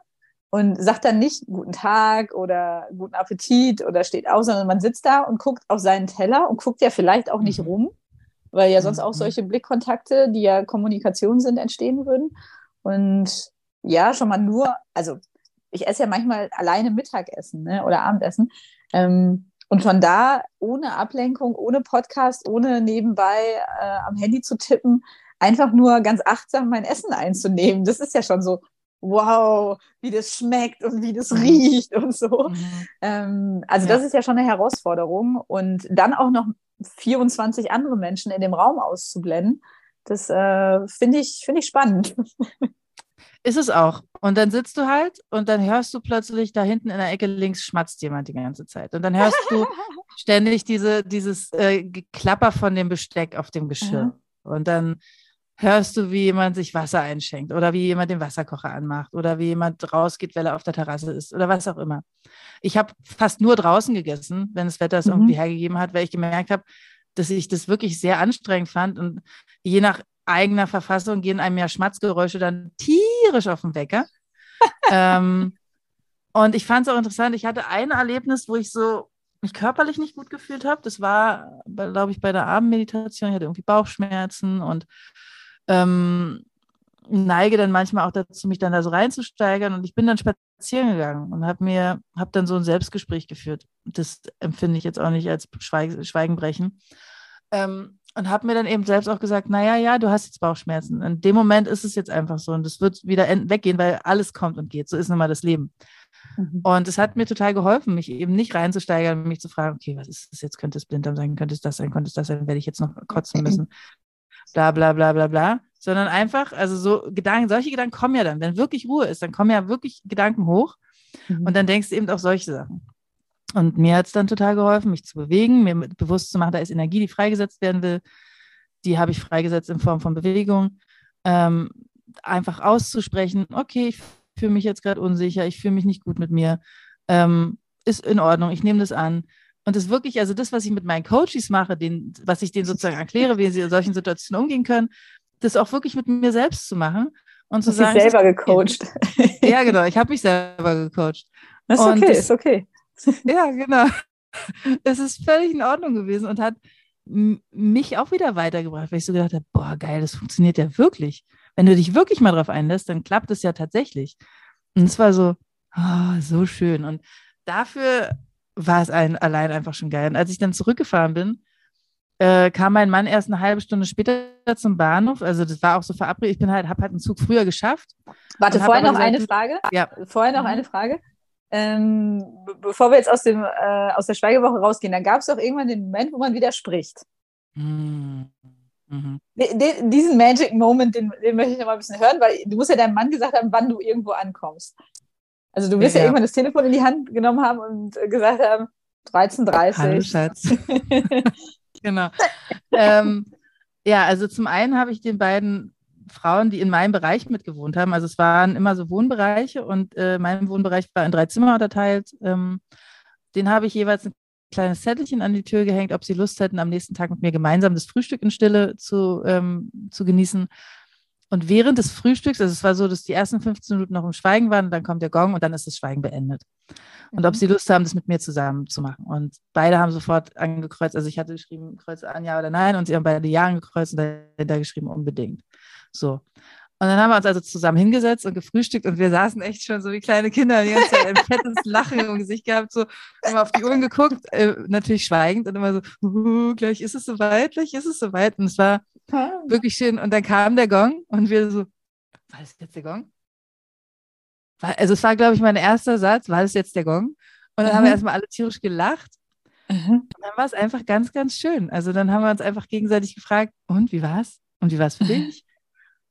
und sagt dann nicht guten Tag oder guten Appetit oder steht auf, sondern man sitzt da und guckt auf seinen Teller und guckt ja vielleicht auch nicht mhm. rum, weil ja sonst auch mhm. solche Blickkontakte, die ja Kommunikation sind, entstehen würden. Und ja, schon mal nur, also ich esse ja manchmal alleine Mittagessen ne, oder Abendessen. Ähm, und von da, ohne Ablenkung, ohne Podcast, ohne nebenbei äh, am Handy zu tippen, einfach nur ganz achtsam mein Essen einzunehmen. Das ist ja schon so, wow, wie das schmeckt und wie das mhm. riecht und so. Mhm. Ähm, also ja. das ist ja schon eine Herausforderung. Und dann auch noch 24 andere Menschen in dem Raum auszublenden, das äh, finde ich, find ich spannend. Ist es auch. Und dann sitzt du halt und dann hörst du plötzlich da hinten in der Ecke links schmatzt jemand die ganze Zeit. Und dann hörst du ständig diese, dieses äh, Geklapper von dem Besteck auf dem Geschirr. Ja. Und dann hörst du, wie jemand sich Wasser einschenkt oder wie jemand den Wasserkocher anmacht oder wie jemand rausgeht, weil er auf der Terrasse ist oder was auch immer. Ich habe fast nur draußen gegessen, wenn das Wetter es mhm. irgendwie hergegeben hat, weil ich gemerkt habe, dass ich das wirklich sehr anstrengend fand und je nach eigener Verfassung gehen einem ja Schmatzgeräusche dann tierisch auf den Wecker. ähm, und ich fand es auch interessant. Ich hatte ein Erlebnis, wo ich so mich körperlich nicht gut gefühlt habe. Das war, glaube ich, bei der Abendmeditation. Ich hatte irgendwie Bauchschmerzen und ähm, neige dann manchmal auch dazu, mich dann da so reinzusteigern. Und ich bin dann spazieren gegangen und habe mir, habe dann so ein Selbstgespräch geführt. Das empfinde ich jetzt auch nicht als Schweig Schweigenbrechen. Ähm, und habe mir dann eben selbst auch gesagt, naja, ja, du hast jetzt Bauchschmerzen. In dem Moment ist es jetzt einfach so und es wird wieder weggehen, weil alles kommt und geht. So ist nun mal das Leben. Mhm. Und es hat mir total geholfen, mich eben nicht reinzusteigern, mich zu fragen, okay, was ist das jetzt? Könnte es Blinddarm sein? Könnte es das sein? Könnte es das sein? Werde ich jetzt noch kotzen müssen? Bla, bla, bla, bla, bla. Sondern einfach, also so Gedanken, solche Gedanken kommen ja dann, wenn wirklich Ruhe ist, dann kommen ja wirklich Gedanken hoch. Mhm. Und dann denkst du eben auch solche Sachen. Und mir hat es dann total geholfen, mich zu bewegen, mir bewusst zu machen, da ist Energie, die freigesetzt werden will. Die habe ich freigesetzt in Form von Bewegung. Ähm, einfach auszusprechen, okay, ich fühle mich jetzt gerade unsicher, ich fühle mich nicht gut mit mir. Ähm, ist in Ordnung, ich nehme das an. Und das wirklich, also das, was ich mit meinen Coaches mache, den, was ich denen sozusagen erkläre, wie sie in solchen Situationen umgehen können, das auch wirklich mit mir selbst zu machen und zu sagen. selber gecoacht. Ja, genau, ich habe mich selber gecoacht. Das ist okay, das, ist okay. Ja, genau. Es ist völlig in Ordnung gewesen und hat mich auch wieder weitergebracht, weil ich so gedacht habe, boah, geil, das funktioniert ja wirklich. Wenn du dich wirklich mal drauf einlässt, dann klappt es ja tatsächlich. Und es war so, oh, so schön. Und dafür war es ein, allein einfach schon geil. Und als ich dann zurückgefahren bin, äh, kam mein Mann erst eine halbe Stunde später zum Bahnhof. Also das war auch so verabredet. Ich bin halt, habe halt einen Zug früher geschafft. Warte, vorher noch gesagt, eine Frage. Ja. Vorher noch mhm. eine Frage ähm, bevor wir jetzt aus, dem, äh, aus der Schweigewoche rausgehen, dann gab es doch irgendwann den Moment, wo man widerspricht. Mhm. Mhm. Den, diesen Magic Moment, den, den, möchte ich noch mal ein bisschen hören, weil du musst ja deinem Mann gesagt haben, wann du irgendwo ankommst. Also du wirst ja, ja irgendwann das Telefon in die Hand genommen haben und gesagt haben, 13.30 Hallo Schatz. genau. ähm, ja, also zum einen habe ich den beiden Frauen, die in meinem Bereich mitgewohnt haben. Also es waren immer so Wohnbereiche und äh, mein Wohnbereich war in drei Zimmer unterteilt. Ähm, den habe ich jeweils ein kleines Zettelchen an die Tür gehängt, ob sie Lust hätten, am nächsten Tag mit mir gemeinsam das Frühstück in Stille zu, ähm, zu genießen. Und während des Frühstücks, also es war so, dass die ersten 15 Minuten noch im Schweigen waren, dann kommt der Gong und dann ist das Schweigen beendet. Und mhm. ob sie Lust haben, das mit mir zusammen zu machen. Und beide haben sofort angekreuzt, also ich hatte geschrieben, kreuze an, ja oder nein, und sie haben beide Ja angekreuzt und dahinter geschrieben, unbedingt. So. Und dann haben wir uns also zusammen hingesetzt und gefrühstückt und wir saßen echt schon so wie kleine Kinder, die ganze Zeit ein fettes Lachen im Gesicht gehabt, so immer auf die Uhren geguckt, äh, natürlich schweigend und immer so, uh, gleich ist es soweit, gleich ist es soweit. Und es war wirklich schön. Und dann kam der Gong und wir so, war das jetzt der Gong? Also es war, glaube ich, mein erster Satz, war das jetzt der Gong? Und dann mhm. haben wir mhm. erstmal alle tierisch gelacht. Mhm. Und dann war es einfach ganz, ganz schön. Also dann haben wir uns einfach gegenseitig gefragt, und wie war's? Und wie war es für dich?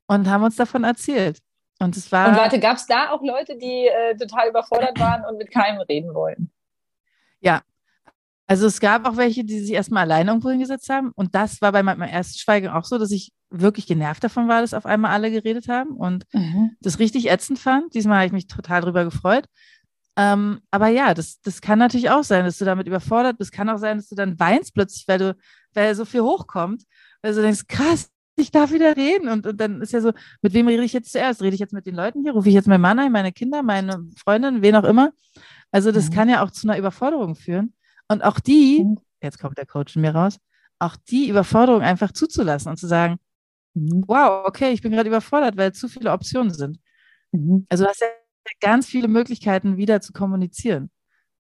Und haben uns davon erzählt. Und es war. Und warte, gab es da auch Leute, die äh, total überfordert waren und mit keinem reden wollten? Ja. Also es gab auch welche, die sich erstmal alleine irgendwo hingesetzt haben. Und das war bei meinem ersten Schweigen auch so, dass ich wirklich genervt davon war, dass auf einmal alle geredet haben und mhm. das richtig ätzend fand. Diesmal habe ich mich total drüber gefreut. Ähm, aber ja, das, das kann natürlich auch sein, dass du damit überfordert bist. Kann auch sein, dass du dann weinst plötzlich, weil du, weil so viel hochkommt. Weil du denkst, krass, ich darf wieder reden. Und, und dann ist ja so, mit wem rede ich jetzt zuerst? Rede ich jetzt mit den Leuten hier? Rufe ich jetzt meinen Mann ein, meine Kinder, meine Freundin, wen auch immer? Also das mhm. kann ja auch zu einer Überforderung führen. Und auch die, jetzt kommt der Coach in mir raus, auch die Überforderung einfach zuzulassen und zu sagen, mhm. wow, okay, ich bin gerade überfordert, weil zu viele Optionen sind. Mhm. Also du hast ja ganz viele Möglichkeiten, wieder zu kommunizieren.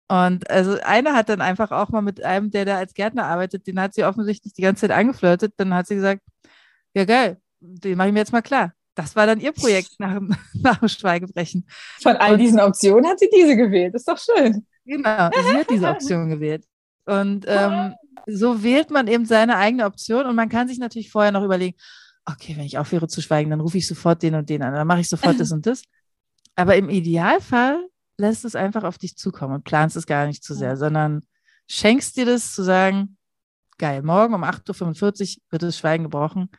Und also eine hat dann einfach auch mal mit einem, der da als Gärtner arbeitet, den hat sie offensichtlich die ganze Zeit angeflirtet. Dann hat sie gesagt, ja geil, den mache ich mir jetzt mal klar. Das war dann ihr Projekt nach, nach dem Schweigebrechen. Von all diesen Optionen hat sie diese gewählt. ist doch schön. Genau, sie hat diese Option gewählt. Und ähm, so wählt man eben seine eigene Option und man kann sich natürlich vorher noch überlegen, okay, wenn ich aufhöre zu schweigen, dann rufe ich sofort den und den an, dann mache ich sofort das und das. Aber im Idealfall lässt es einfach auf dich zukommen und planst es gar nicht zu sehr, sondern schenkst dir das zu sagen, geil, morgen um 8.45 Uhr wird das Schweigen gebrochen.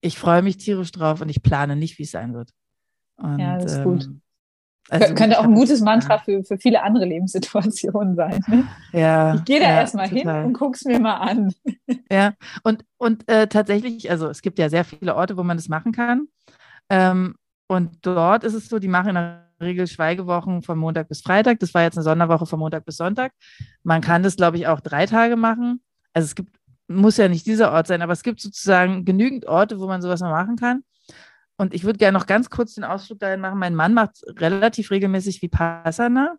Ich freue mich tierisch drauf und ich plane nicht, wie es sein wird. Und, ja, das ist ähm, gut. Also könnte auch ein gutes Mantra für, für viele andere Lebenssituationen sein. Ne? Ja. Ich gehe da ja, erstmal hin und guck's mir mal an. Ja, und, und äh, tatsächlich, also es gibt ja sehr viele Orte, wo man das machen kann. Ähm, und dort ist es so, die machen in der Regel Schweigewochen von Montag bis Freitag. Das war jetzt eine Sonderwoche von Montag bis Sonntag. Man kann das, glaube ich, auch drei Tage machen. Also es gibt, muss ja nicht dieser Ort sein, aber es gibt sozusagen genügend Orte, wo man sowas mal machen kann. Und ich würde gerne noch ganz kurz den Ausflug dahin machen. Mein Mann macht relativ regelmäßig Vipassana.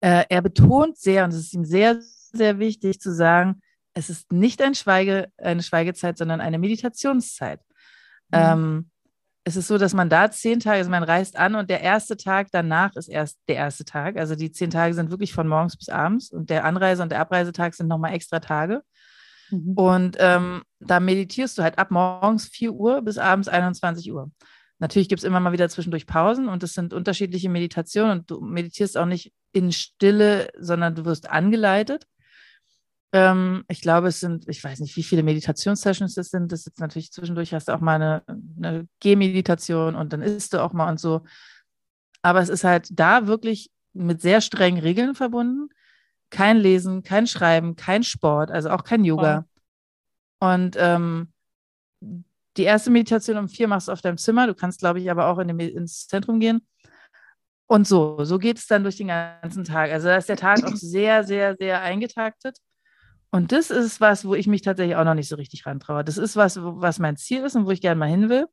Äh, er betont sehr, und es ist ihm sehr, sehr wichtig zu sagen, es ist nicht ein Schweige, eine Schweigezeit, sondern eine Meditationszeit. Mhm. Ähm, es ist so, dass man da zehn Tage, also man reist an und der erste Tag danach ist erst der erste Tag. Also die zehn Tage sind wirklich von morgens bis abends und der Anreise- und der Abreisetag sind nochmal extra Tage. Mhm. Und ähm, da meditierst du halt ab morgens 4 Uhr bis abends 21 Uhr. Natürlich gibt es immer mal wieder zwischendurch Pausen und es sind unterschiedliche Meditationen und du meditierst auch nicht in Stille, sondern du wirst angeleitet. Ähm, ich glaube, es sind, ich weiß nicht, wie viele Meditationssessions das sind. Das ist natürlich zwischendurch hast du auch mal eine, eine Gehmeditation und dann isst du auch mal und so. Aber es ist halt da wirklich mit sehr strengen Regeln verbunden kein Lesen, kein Schreiben, kein Sport, also auch kein Yoga. Oh. Und ähm, die erste Meditation um vier machst du auf deinem Zimmer. Du kannst, glaube ich, aber auch in den, ins Zentrum gehen. Und so, so geht es dann durch den ganzen Tag. Also da ist der Tag auch sehr, sehr, sehr eingetaktet. Und das ist was, wo ich mich tatsächlich auch noch nicht so richtig rantraue. Das ist was, was mein Ziel ist und wo ich gerne mal hin will.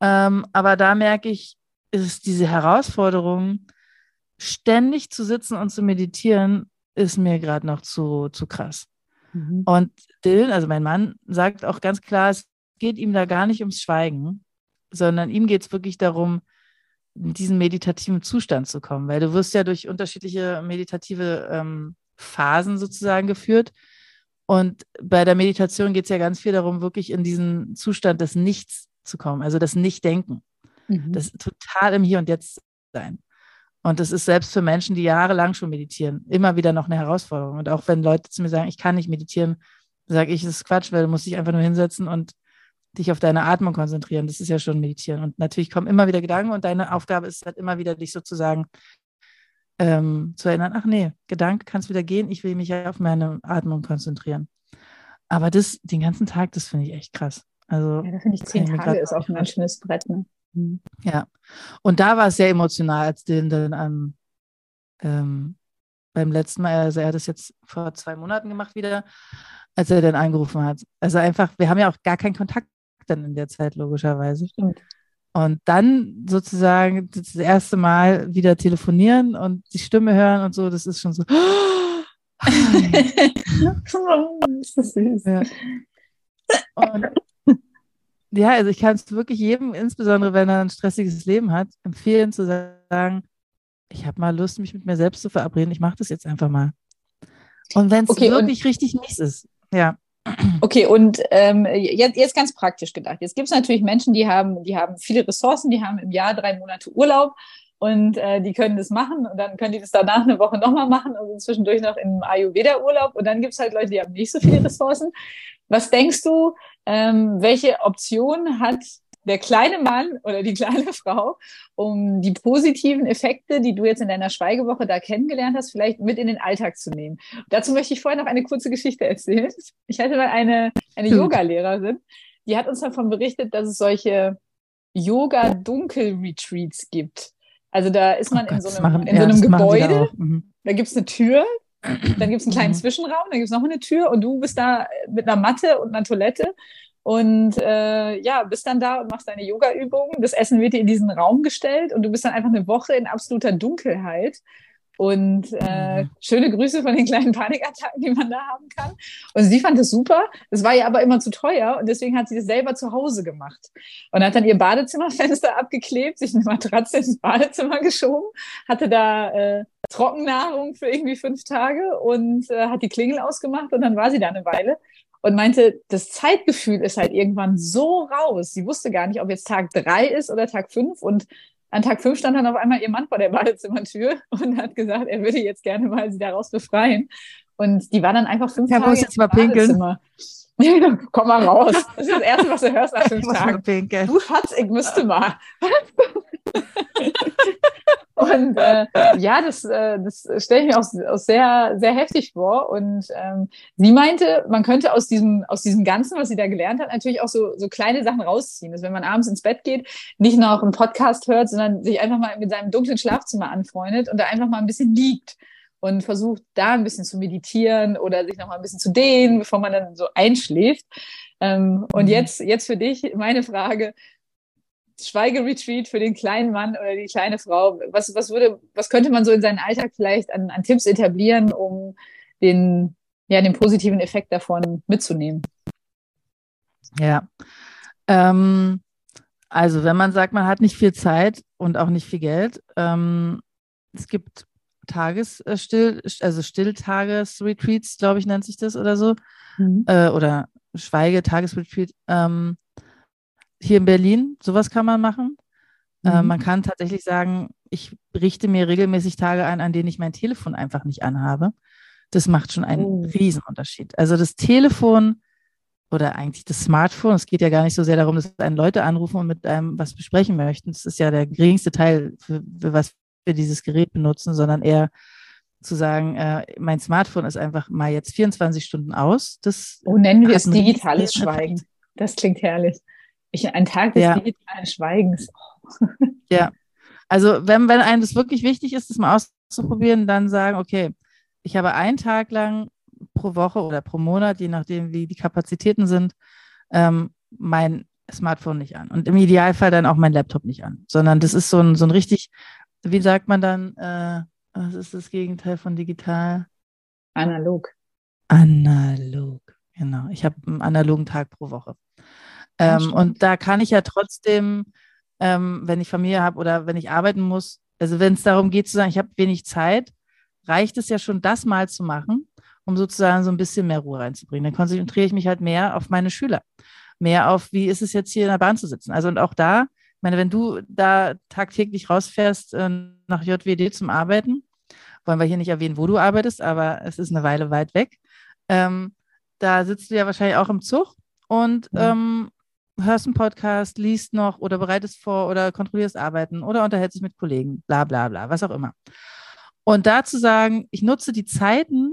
Ähm, aber da merke ich, ist diese Herausforderung, ständig zu sitzen und zu meditieren, ist mir gerade noch zu, zu krass. Mhm. Und Dylan, also mein Mann, sagt auch ganz klar, es geht ihm da gar nicht ums Schweigen, sondern ihm geht es wirklich darum, in diesen meditativen Zustand zu kommen, weil du wirst ja durch unterschiedliche meditative ähm, Phasen sozusagen geführt. Und bei der Meditation geht es ja ganz viel darum, wirklich in diesen Zustand des Nichts zu kommen, also das Nichtdenken. Mhm. Das total im Hier und Jetzt sein. Und das ist selbst für Menschen, die jahrelang schon meditieren, immer wieder noch eine Herausforderung. Und auch wenn Leute zu mir sagen, ich kann nicht meditieren, sage ich, das ist Quatsch, weil du musst dich einfach nur hinsetzen und dich auf deine Atmung konzentrieren. Das ist ja schon meditieren. Und natürlich kommen immer wieder Gedanken und deine Aufgabe ist halt immer wieder, dich sozusagen ähm, zu erinnern, ach nee, Gedanke kannst wieder gehen, ich will mich ja auf meine Atmung konzentrieren. Aber das den ganzen Tag, das finde ich echt krass. Also, ja, da finde ich zehn Tage ist auch ein ganz schönes Brett. Ne? Mhm. Ja, und da war es sehr emotional, als den dann am, ähm, beim letzten Mal, also er hat es jetzt vor zwei Monaten gemacht wieder, als er dann angerufen hat. Also einfach, wir haben ja auch gar keinen Kontakt dann in der Zeit logischerweise. Stimmt. Und dann sozusagen das erste Mal wieder telefonieren und die Stimme hören und so, das ist schon so. ist das süß. Ja. Und, ja, also ich kann es wirklich jedem, insbesondere wenn er ein stressiges Leben hat, empfehlen zu sagen, ich habe mal Lust, mich mit mir selbst zu verabreden, ich mache das jetzt einfach mal. Und wenn es okay, wirklich richtig mies ist, ja. Okay, und ähm, jetzt, jetzt ganz praktisch gedacht. Jetzt gibt es natürlich Menschen, die haben, die haben viele Ressourcen, die haben im Jahr drei Monate Urlaub und äh, die können das machen und dann können die das danach eine Woche nochmal machen und zwischendurch noch im Ayurveda-Urlaub. Und dann gibt es halt Leute, die haben nicht so viele Ressourcen. Was denkst du, ähm, welche Option hat der kleine Mann oder die kleine Frau, um die positiven Effekte, die du jetzt in deiner Schweigewoche da kennengelernt hast, vielleicht mit in den Alltag zu nehmen. Dazu möchte ich vorher noch eine kurze Geschichte erzählen. Ich hatte mal eine, eine Yoga-Lehrerin, die hat uns davon berichtet, dass es solche Yoga-Dunkel-Retreats gibt. Also da ist man oh Gott, in so einem, machen, in so einem Gebäude, mhm. da gibt es eine Tür, dann gibt es einen kleinen mhm. Zwischenraum, dann gibt es noch eine Tür und du bist da mit einer Matte und einer Toilette und äh, ja, bist dann da und machst deine Yoga-Übungen. Das Essen wird dir in diesen Raum gestellt und du bist dann einfach eine Woche in absoluter Dunkelheit. Und äh, mhm. schöne Grüße von den kleinen Panikattacken, die man da haben kann. Und sie fand es super. Es war ihr aber immer zu teuer und deswegen hat sie das selber zu Hause gemacht. Und hat dann ihr Badezimmerfenster abgeklebt, sich eine Matratze ins Badezimmer geschoben, hatte da äh, Trockennahrung für irgendwie fünf Tage und äh, hat die Klingel ausgemacht und dann war sie da eine Weile und meinte, das Zeitgefühl ist halt irgendwann so raus. Sie wusste gar nicht, ob jetzt Tag drei ist oder Tag fünf. Und an Tag fünf stand dann auf einmal ihr Mann vor der Badezimmertür und hat gesagt, er würde jetzt gerne mal sie daraus befreien. Und die war dann einfach fünf ja, Tage jetzt mal pinkeln. Komm mal raus. Das ist das Erste, was du hörst nach fünf Tagen. Du Schatz, ich müsste mal. Und äh, ja, das, äh, das stelle ich mir auch, auch sehr, sehr heftig vor. Und ähm, sie meinte, man könnte aus diesem, aus diesem Ganzen, was sie da gelernt hat, natürlich auch so, so kleine Sachen rausziehen. Dass wenn man abends ins Bett geht, nicht noch einen Podcast hört, sondern sich einfach mal mit seinem dunklen Schlafzimmer anfreundet und da einfach mal ein bisschen liegt und versucht, da ein bisschen zu meditieren oder sich noch mal ein bisschen zu dehnen, bevor man dann so einschläft. Ähm, und mhm. jetzt, jetzt für dich meine Frage, Schweigeretreat für den kleinen Mann oder die kleine Frau? Was, was würde, was könnte man so in seinen Alltag vielleicht an, an Tipps etablieren, um den, ja, den positiven Effekt davon mitzunehmen? Ja. Ähm, also, wenn man sagt, man hat nicht viel Zeit und auch nicht viel Geld, ähm, es gibt Tagesstill, äh, also Stilltagesretreats, glaube ich, nennt sich das oder so. Mhm. Äh, oder Schweige-Tagesretreat. Ähm, hier in Berlin, sowas kann man machen. Äh, mhm. Äh, man kann tatsächlich sagen, ich richte mir regelmäßig Tage ein, an denen ich mein Telefon einfach nicht anhabe. Das macht schon einen oh. Riesenunterschied. Also das Telefon oder eigentlich das Smartphone, es geht ja gar nicht so sehr darum, dass einen Leute anrufen und mit einem was besprechen möchten. Das ist ja der geringste Teil, für, für was wir dieses Gerät benutzen, sondern eher zu sagen, äh, mein Smartphone ist einfach mal jetzt 24 Stunden aus. Das oh, nennen wir es digitales Schweigen. Das klingt herrlich. Ich, ein Tag des ja. digitalen Schweigens. Ja, also wenn, wenn einem das wirklich wichtig ist, das mal auszuprobieren, dann sagen, okay, ich habe einen Tag lang pro Woche oder pro Monat, je nachdem, wie die Kapazitäten sind, ähm, mein Smartphone nicht an. Und im Idealfall dann auch mein Laptop nicht an, sondern das ist so ein, so ein richtig, wie sagt man dann, äh, was ist das Gegenteil von digital? Analog. Analog, genau. Ich habe einen analogen Tag pro Woche. Ähm, und da kann ich ja trotzdem, ähm, wenn ich Familie habe oder wenn ich arbeiten muss, also wenn es darum geht zu sagen, ich habe wenig Zeit, reicht es ja schon, das mal zu machen, um sozusagen so ein bisschen mehr Ruhe reinzubringen. Dann konzentriere ich mich halt mehr auf meine Schüler, mehr auf, wie ist es jetzt hier in der Bahn zu sitzen. Also und auch da, meine, wenn du da tagtäglich rausfährst äh, nach JWD zum Arbeiten, wollen wir hier nicht erwähnen, wo du arbeitest, aber es ist eine Weile weit weg. Ähm, da sitzt du ja wahrscheinlich auch im Zug und ähm, hörst einen Podcast, liest noch oder bereitest vor oder kontrollierst Arbeiten oder unterhältst dich mit Kollegen, bla bla bla, was auch immer. Und da zu sagen, ich nutze die Zeiten,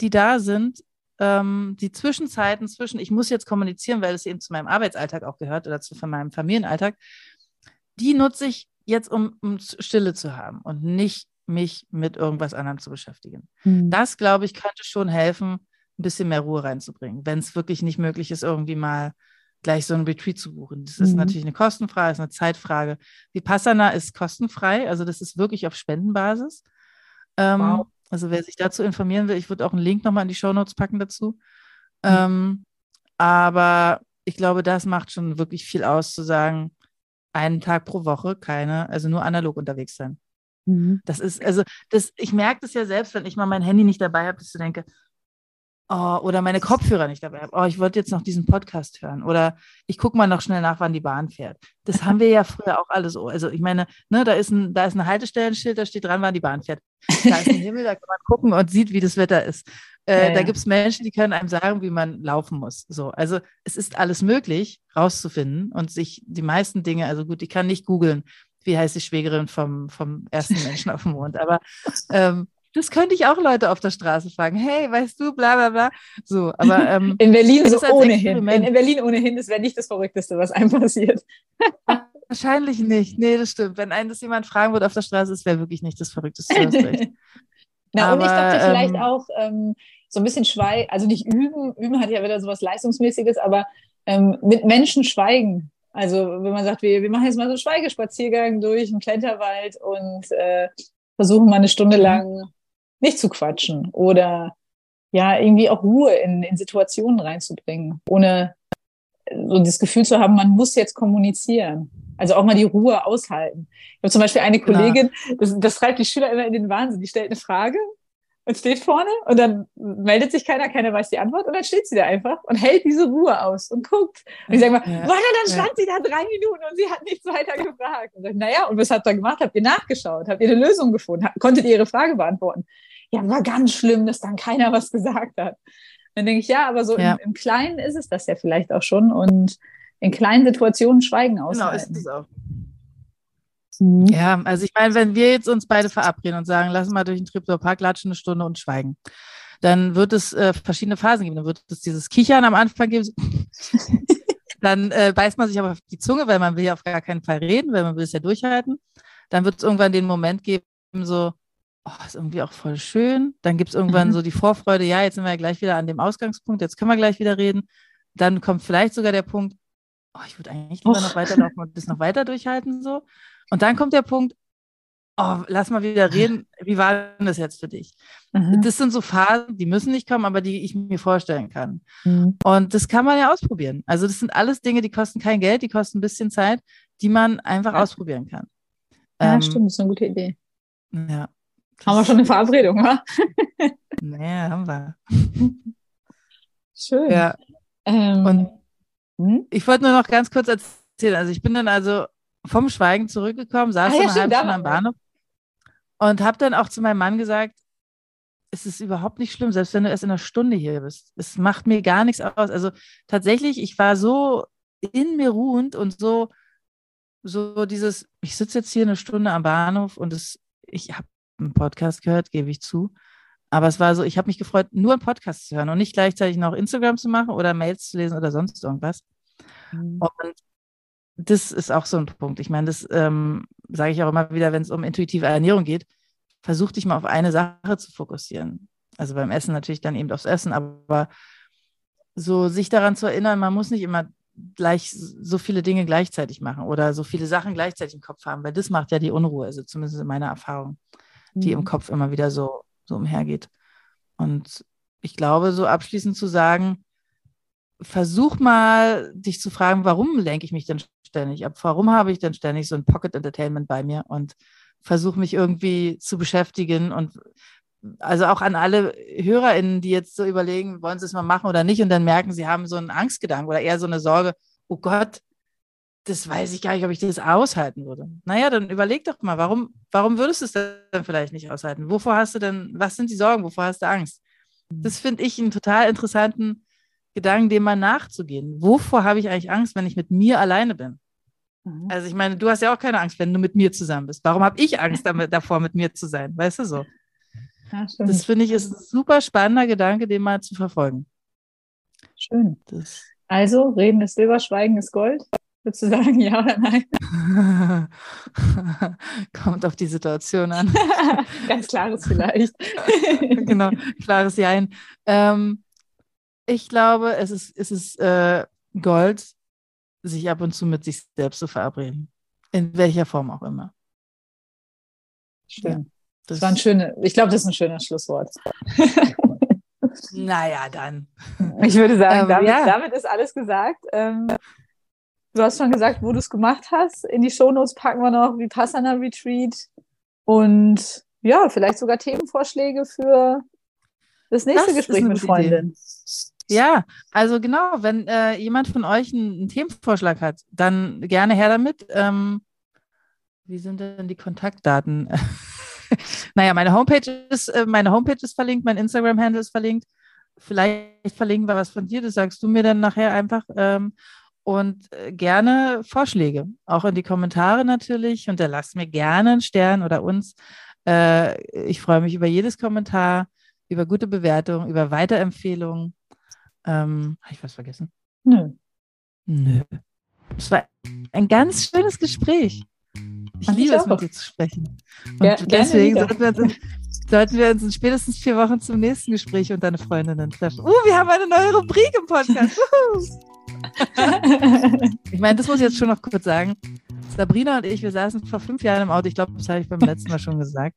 die da sind, ähm, die Zwischenzeiten zwischen, ich muss jetzt kommunizieren, weil es eben zu meinem Arbeitsalltag auch gehört oder zu meinem Familienalltag, die nutze ich jetzt, um, um Stille zu haben und nicht mich mit irgendwas anderem zu beschäftigen. Mhm. Das, glaube ich, könnte schon helfen, ein bisschen mehr Ruhe reinzubringen, wenn es wirklich nicht möglich ist, irgendwie mal gleich so ein Retreat zu buchen. Das ist mhm. natürlich eine Kostenfrage, ist eine Zeitfrage. Vipassana ist kostenfrei, also das ist wirklich auf Spendenbasis. Ähm, wow. Also wer sich dazu informieren will, ich würde auch einen Link nochmal in die Show Notes packen dazu. Mhm. Ähm, aber ich glaube, das macht schon wirklich viel aus, zu sagen, einen Tag pro Woche keine, also nur analog unterwegs sein. Mhm. Das ist, also, das, ich merke das ja selbst, wenn ich mal mein Handy nicht dabei habe, dass ich denke, oh, oder meine Kopfhörer nicht dabei habe. Oh, ich wollte jetzt noch diesen Podcast hören. Oder ich gucke mal noch schnell nach, wann die Bahn fährt. Das haben wir ja früher auch alles so. Also ich meine, ne, da ist ein, da ist ein Haltestellenschild, da steht dran, wann die Bahn fährt. Da ist ein Himmel, da kann man gucken und sieht, wie das Wetter ist. Äh, ja, Da gibt es Menschen, die können einem sagen, wie man laufen muss. So, also es ist alles möglich, rauszufinden und sich die meisten Dinge, also gut, ich kann nicht googeln, wie heißt die Schwägerin vom, vom ersten Menschen auf dem Mond, aber ähm, das könnte ich auch Leute auf der Straße fragen. Hey, weißt du, bla bla bla. So, aber ähm, in Berlin so ohnehin. In, in, Berlin ohnehin, das wäre nicht das Verrückteste, was einem passiert. Wahrscheinlich nicht. Nee, das stimmt. Wenn einen das jemand fragen würde auf der Straße, das wäre wirklich nicht das Verrückteste. Na, aber, und ich dachte vielleicht ähm, auch ähm, so ein bisschen schweigen, also nicht üben, üben hat ja wieder so was Leistungsmäßiges, aber ähm, mit Menschen schweigen. Also wenn man sagt, wir, wir machen jetzt mal so einen Schweigespaziergang durch einen Kletterwald und äh, versuchen mal eine Stunde mhm. lang nicht zu quatschen oder ja, irgendwie auch Ruhe in, in Situationen reinzubringen, ohne so das Gefühl zu haben, man muss jetzt kommunizieren. Also auch mal die Ruhe aushalten. Ich habe zum Beispiel eine genau. Kollegin, das, das treibt die Schüler immer in den Wahnsinn, die stellt eine Frage und steht vorne und dann meldet sich keiner, keiner weiß die Antwort und dann steht sie da einfach und hält diese Ruhe aus und guckt. Und ich sage mal, ja. warte, dann stand ja. sie da drei Minuten und sie hat nichts weiter gefragt. Und sag, naja, und was habt ihr gemacht? Habt ihr nachgeschaut? Habt ihr eine Lösung gefunden? Konntet ihr ihre Frage beantworten? Ja, war ganz schlimm, dass dann keiner was gesagt hat. Dann denke ich, ja, aber so ja. Im, Im, Kleinen ist es das ja vielleicht auch schon und in kleinen Situationen Schweigen aushalten. Genau, ist es auch. Mhm. Ja, also ich meine, wenn wir jetzt uns beide verabreden und sagen, lass mal durch den Triptor Park latschen eine Stunde und schweigen, dann wird es äh, verschiedene Phasen geben. Dann wird es dieses Kichern am Anfang geben. dann äh, beißt man sich aber auf die Zunge, weil man will ja auf gar keinen Fall reden, weil man will es ja durchhalten. Dann wird es irgendwann den Moment geben, so, oh, ist irgendwie auch voll schön. Dann gibt es irgendwann mhm. so die Vorfreude, ja, jetzt sind wir ja gleich wieder an dem Ausgangspunkt, jetzt können wir gleich wieder reden. Dann kommt vielleicht sogar der Punkt, oh, ich würde eigentlich lieber noch weiterlaufen und das noch weiter durchhalten so. Und dann kommt der Punkt, oh, lass mal wieder reden, wie war denn das jetzt für dich? Mhm. Das sind so Phasen, die müssen nicht kommen, aber die ich mir vorstellen kann. Mhm. Und das kann man ja ausprobieren. Also das sind alles Dinge, die kosten kein Geld, die kosten ein bisschen Zeit, die man einfach ja. ausprobieren kann. Ja, ähm, stimmt, das ist eine gute Idee. Ja. Haben wir schon eine Verabredung, wa? nee, haben wir. Schön. Ja. Ähm, Und hm? ich wollte nur noch ganz kurz erzählen. Also ich bin dann also vom Schweigen zurückgekommen, saß ah, ja, eine halbe Stunde am Bahnhof und habe dann auch zu meinem Mann gesagt, es ist überhaupt nicht schlimm, selbst wenn du erst in einer Stunde hier bist. Es macht mir gar nichts aus. Also tatsächlich, ich war so in mir ruhend und so, so dieses, ich sitze jetzt hier eine Stunde am Bahnhof und es, ich habe einen Podcast gehört, gebe ich zu. Aber es war so, ich habe mich gefreut, nur einen Podcast zu hören und nicht gleichzeitig noch Instagram zu machen oder Mails zu lesen oder sonst irgendwas. Mhm. Und das ist auch so ein Punkt. Ich meine, das ähm, sage ich auch immer wieder, wenn es um intuitive Ernährung geht, versuch dich mal auf eine Sache zu fokussieren. Also beim Essen natürlich dann eben aufs Essen, aber so sich daran zu erinnern, man muss nicht immer gleich so viele Dinge gleichzeitig machen oder so viele Sachen gleichzeitig im Kopf haben, weil das macht ja die Unruhe, also zumindest in meiner Erfahrung, die mhm. im Kopf immer wieder so, so umhergeht. Und ich glaube, so abschließend zu sagen, versuch mal, dich zu fragen, warum lenke ich mich denn ständig ab? Warum habe ich denn ständig so ein Pocket Entertainment bei mir und versuche mich irgendwie zu beschäftigen und also auch an alle HörerInnen, die jetzt so überlegen, wollen sie es mal machen oder nicht und dann merken, sie haben so einen Angstgedanken oder eher so eine Sorge, oh Gott, das weiß ich gar nicht, ob ich das aushalten würde. Naja, dann überleg doch mal, warum, warum würdest du es denn vielleicht nicht aushalten? Wovor hast du denn, was sind die Sorgen, wovor hast du Angst? Das finde ich einen total interessanten Gedanken, dem mal nachzugehen. Wovor habe ich eigentlich Angst, wenn ich mit mir alleine bin? Mhm. Also ich meine, du hast ja auch keine Angst, wenn du mit mir zusammen bist. Warum habe ich Angst damit, davor, mit mir zu sein? Weißt du so? Ja, das finde ich ist ein super spannender Gedanke, den mal zu verfolgen. Schön. Das also, Reden ist Silber, Schweigen ist Gold. Würdest du sagen, ja oder nein? Kommt auf die Situation an. Ganz klares vielleicht. genau, klares Jein. Ähm, ich glaube, es ist, es ist äh, Gold, sich ab und zu mit sich selbst zu verabreden. In welcher Form auch immer. Schön. Ja, das, das war ein schönes, ich glaube, das ist ein schönes Schlusswort. naja, dann. Ich würde sagen, ähm, damit, ja. damit, ist alles gesagt. Ähm, du hast schon gesagt, wo du es gemacht hast. In die Shownotes packen wir noch Vipassana Retreat und ja, vielleicht sogar Themenvorschläge für das nächste das Gespräch mit Freundin. Ja, also genau, wenn äh, jemand von euch einen, einen, Themenvorschlag hat, dann gerne her damit. Ähm, wie sind denn die Kontaktdaten? naja, meine Homepage ist, äh, meine Homepage ist verlinkt, mein Instagram-Handle ist verlinkt. Vielleicht verlinken wir was von dir, das sagst du mir dann nachher einfach. Ähm, und äh, gerne Vorschläge, auch in die Kommentare natürlich. Und lasst mir gerne einen Stern oder uns. Äh, ich freue mich über jedes Kommentar, über gute Bewertungen, über Weiterempfehlungen. Ähm, Habe ich was vergessen? Nö. Nö. Es war ein ganz schönes Gespräch. Ich Fand liebe ich es, mit dir zu sprechen. Und ja, deswegen sollten wir, uns, sollten wir, uns in spätestens vier Wochen zum nächsten Gespräch und deine Freundinnen treffen. Uh, wir haben eine neue Rubrik im Podcast. ich meine, das muss ich jetzt schon noch kurz sagen. Sabrina und ich, wir saßen vor fünf Jahren im Auto, ich glaube, das habe ich beim letzten Mal schon gesagt,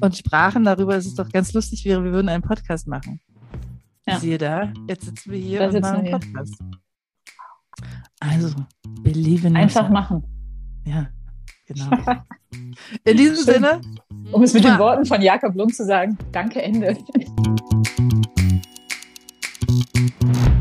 und sprachen darüber, dass es doch ganz lustig wäre, wir würden einen Podcast machen. Ja. Siehe da, jetzt sitzen wir hier da und machen einen Podcast. Also, believe in Einfach machen. Ja, genau. In diesem Sinne. Um es mit den Worten von Jakob Lund zu sagen, danke, Ende.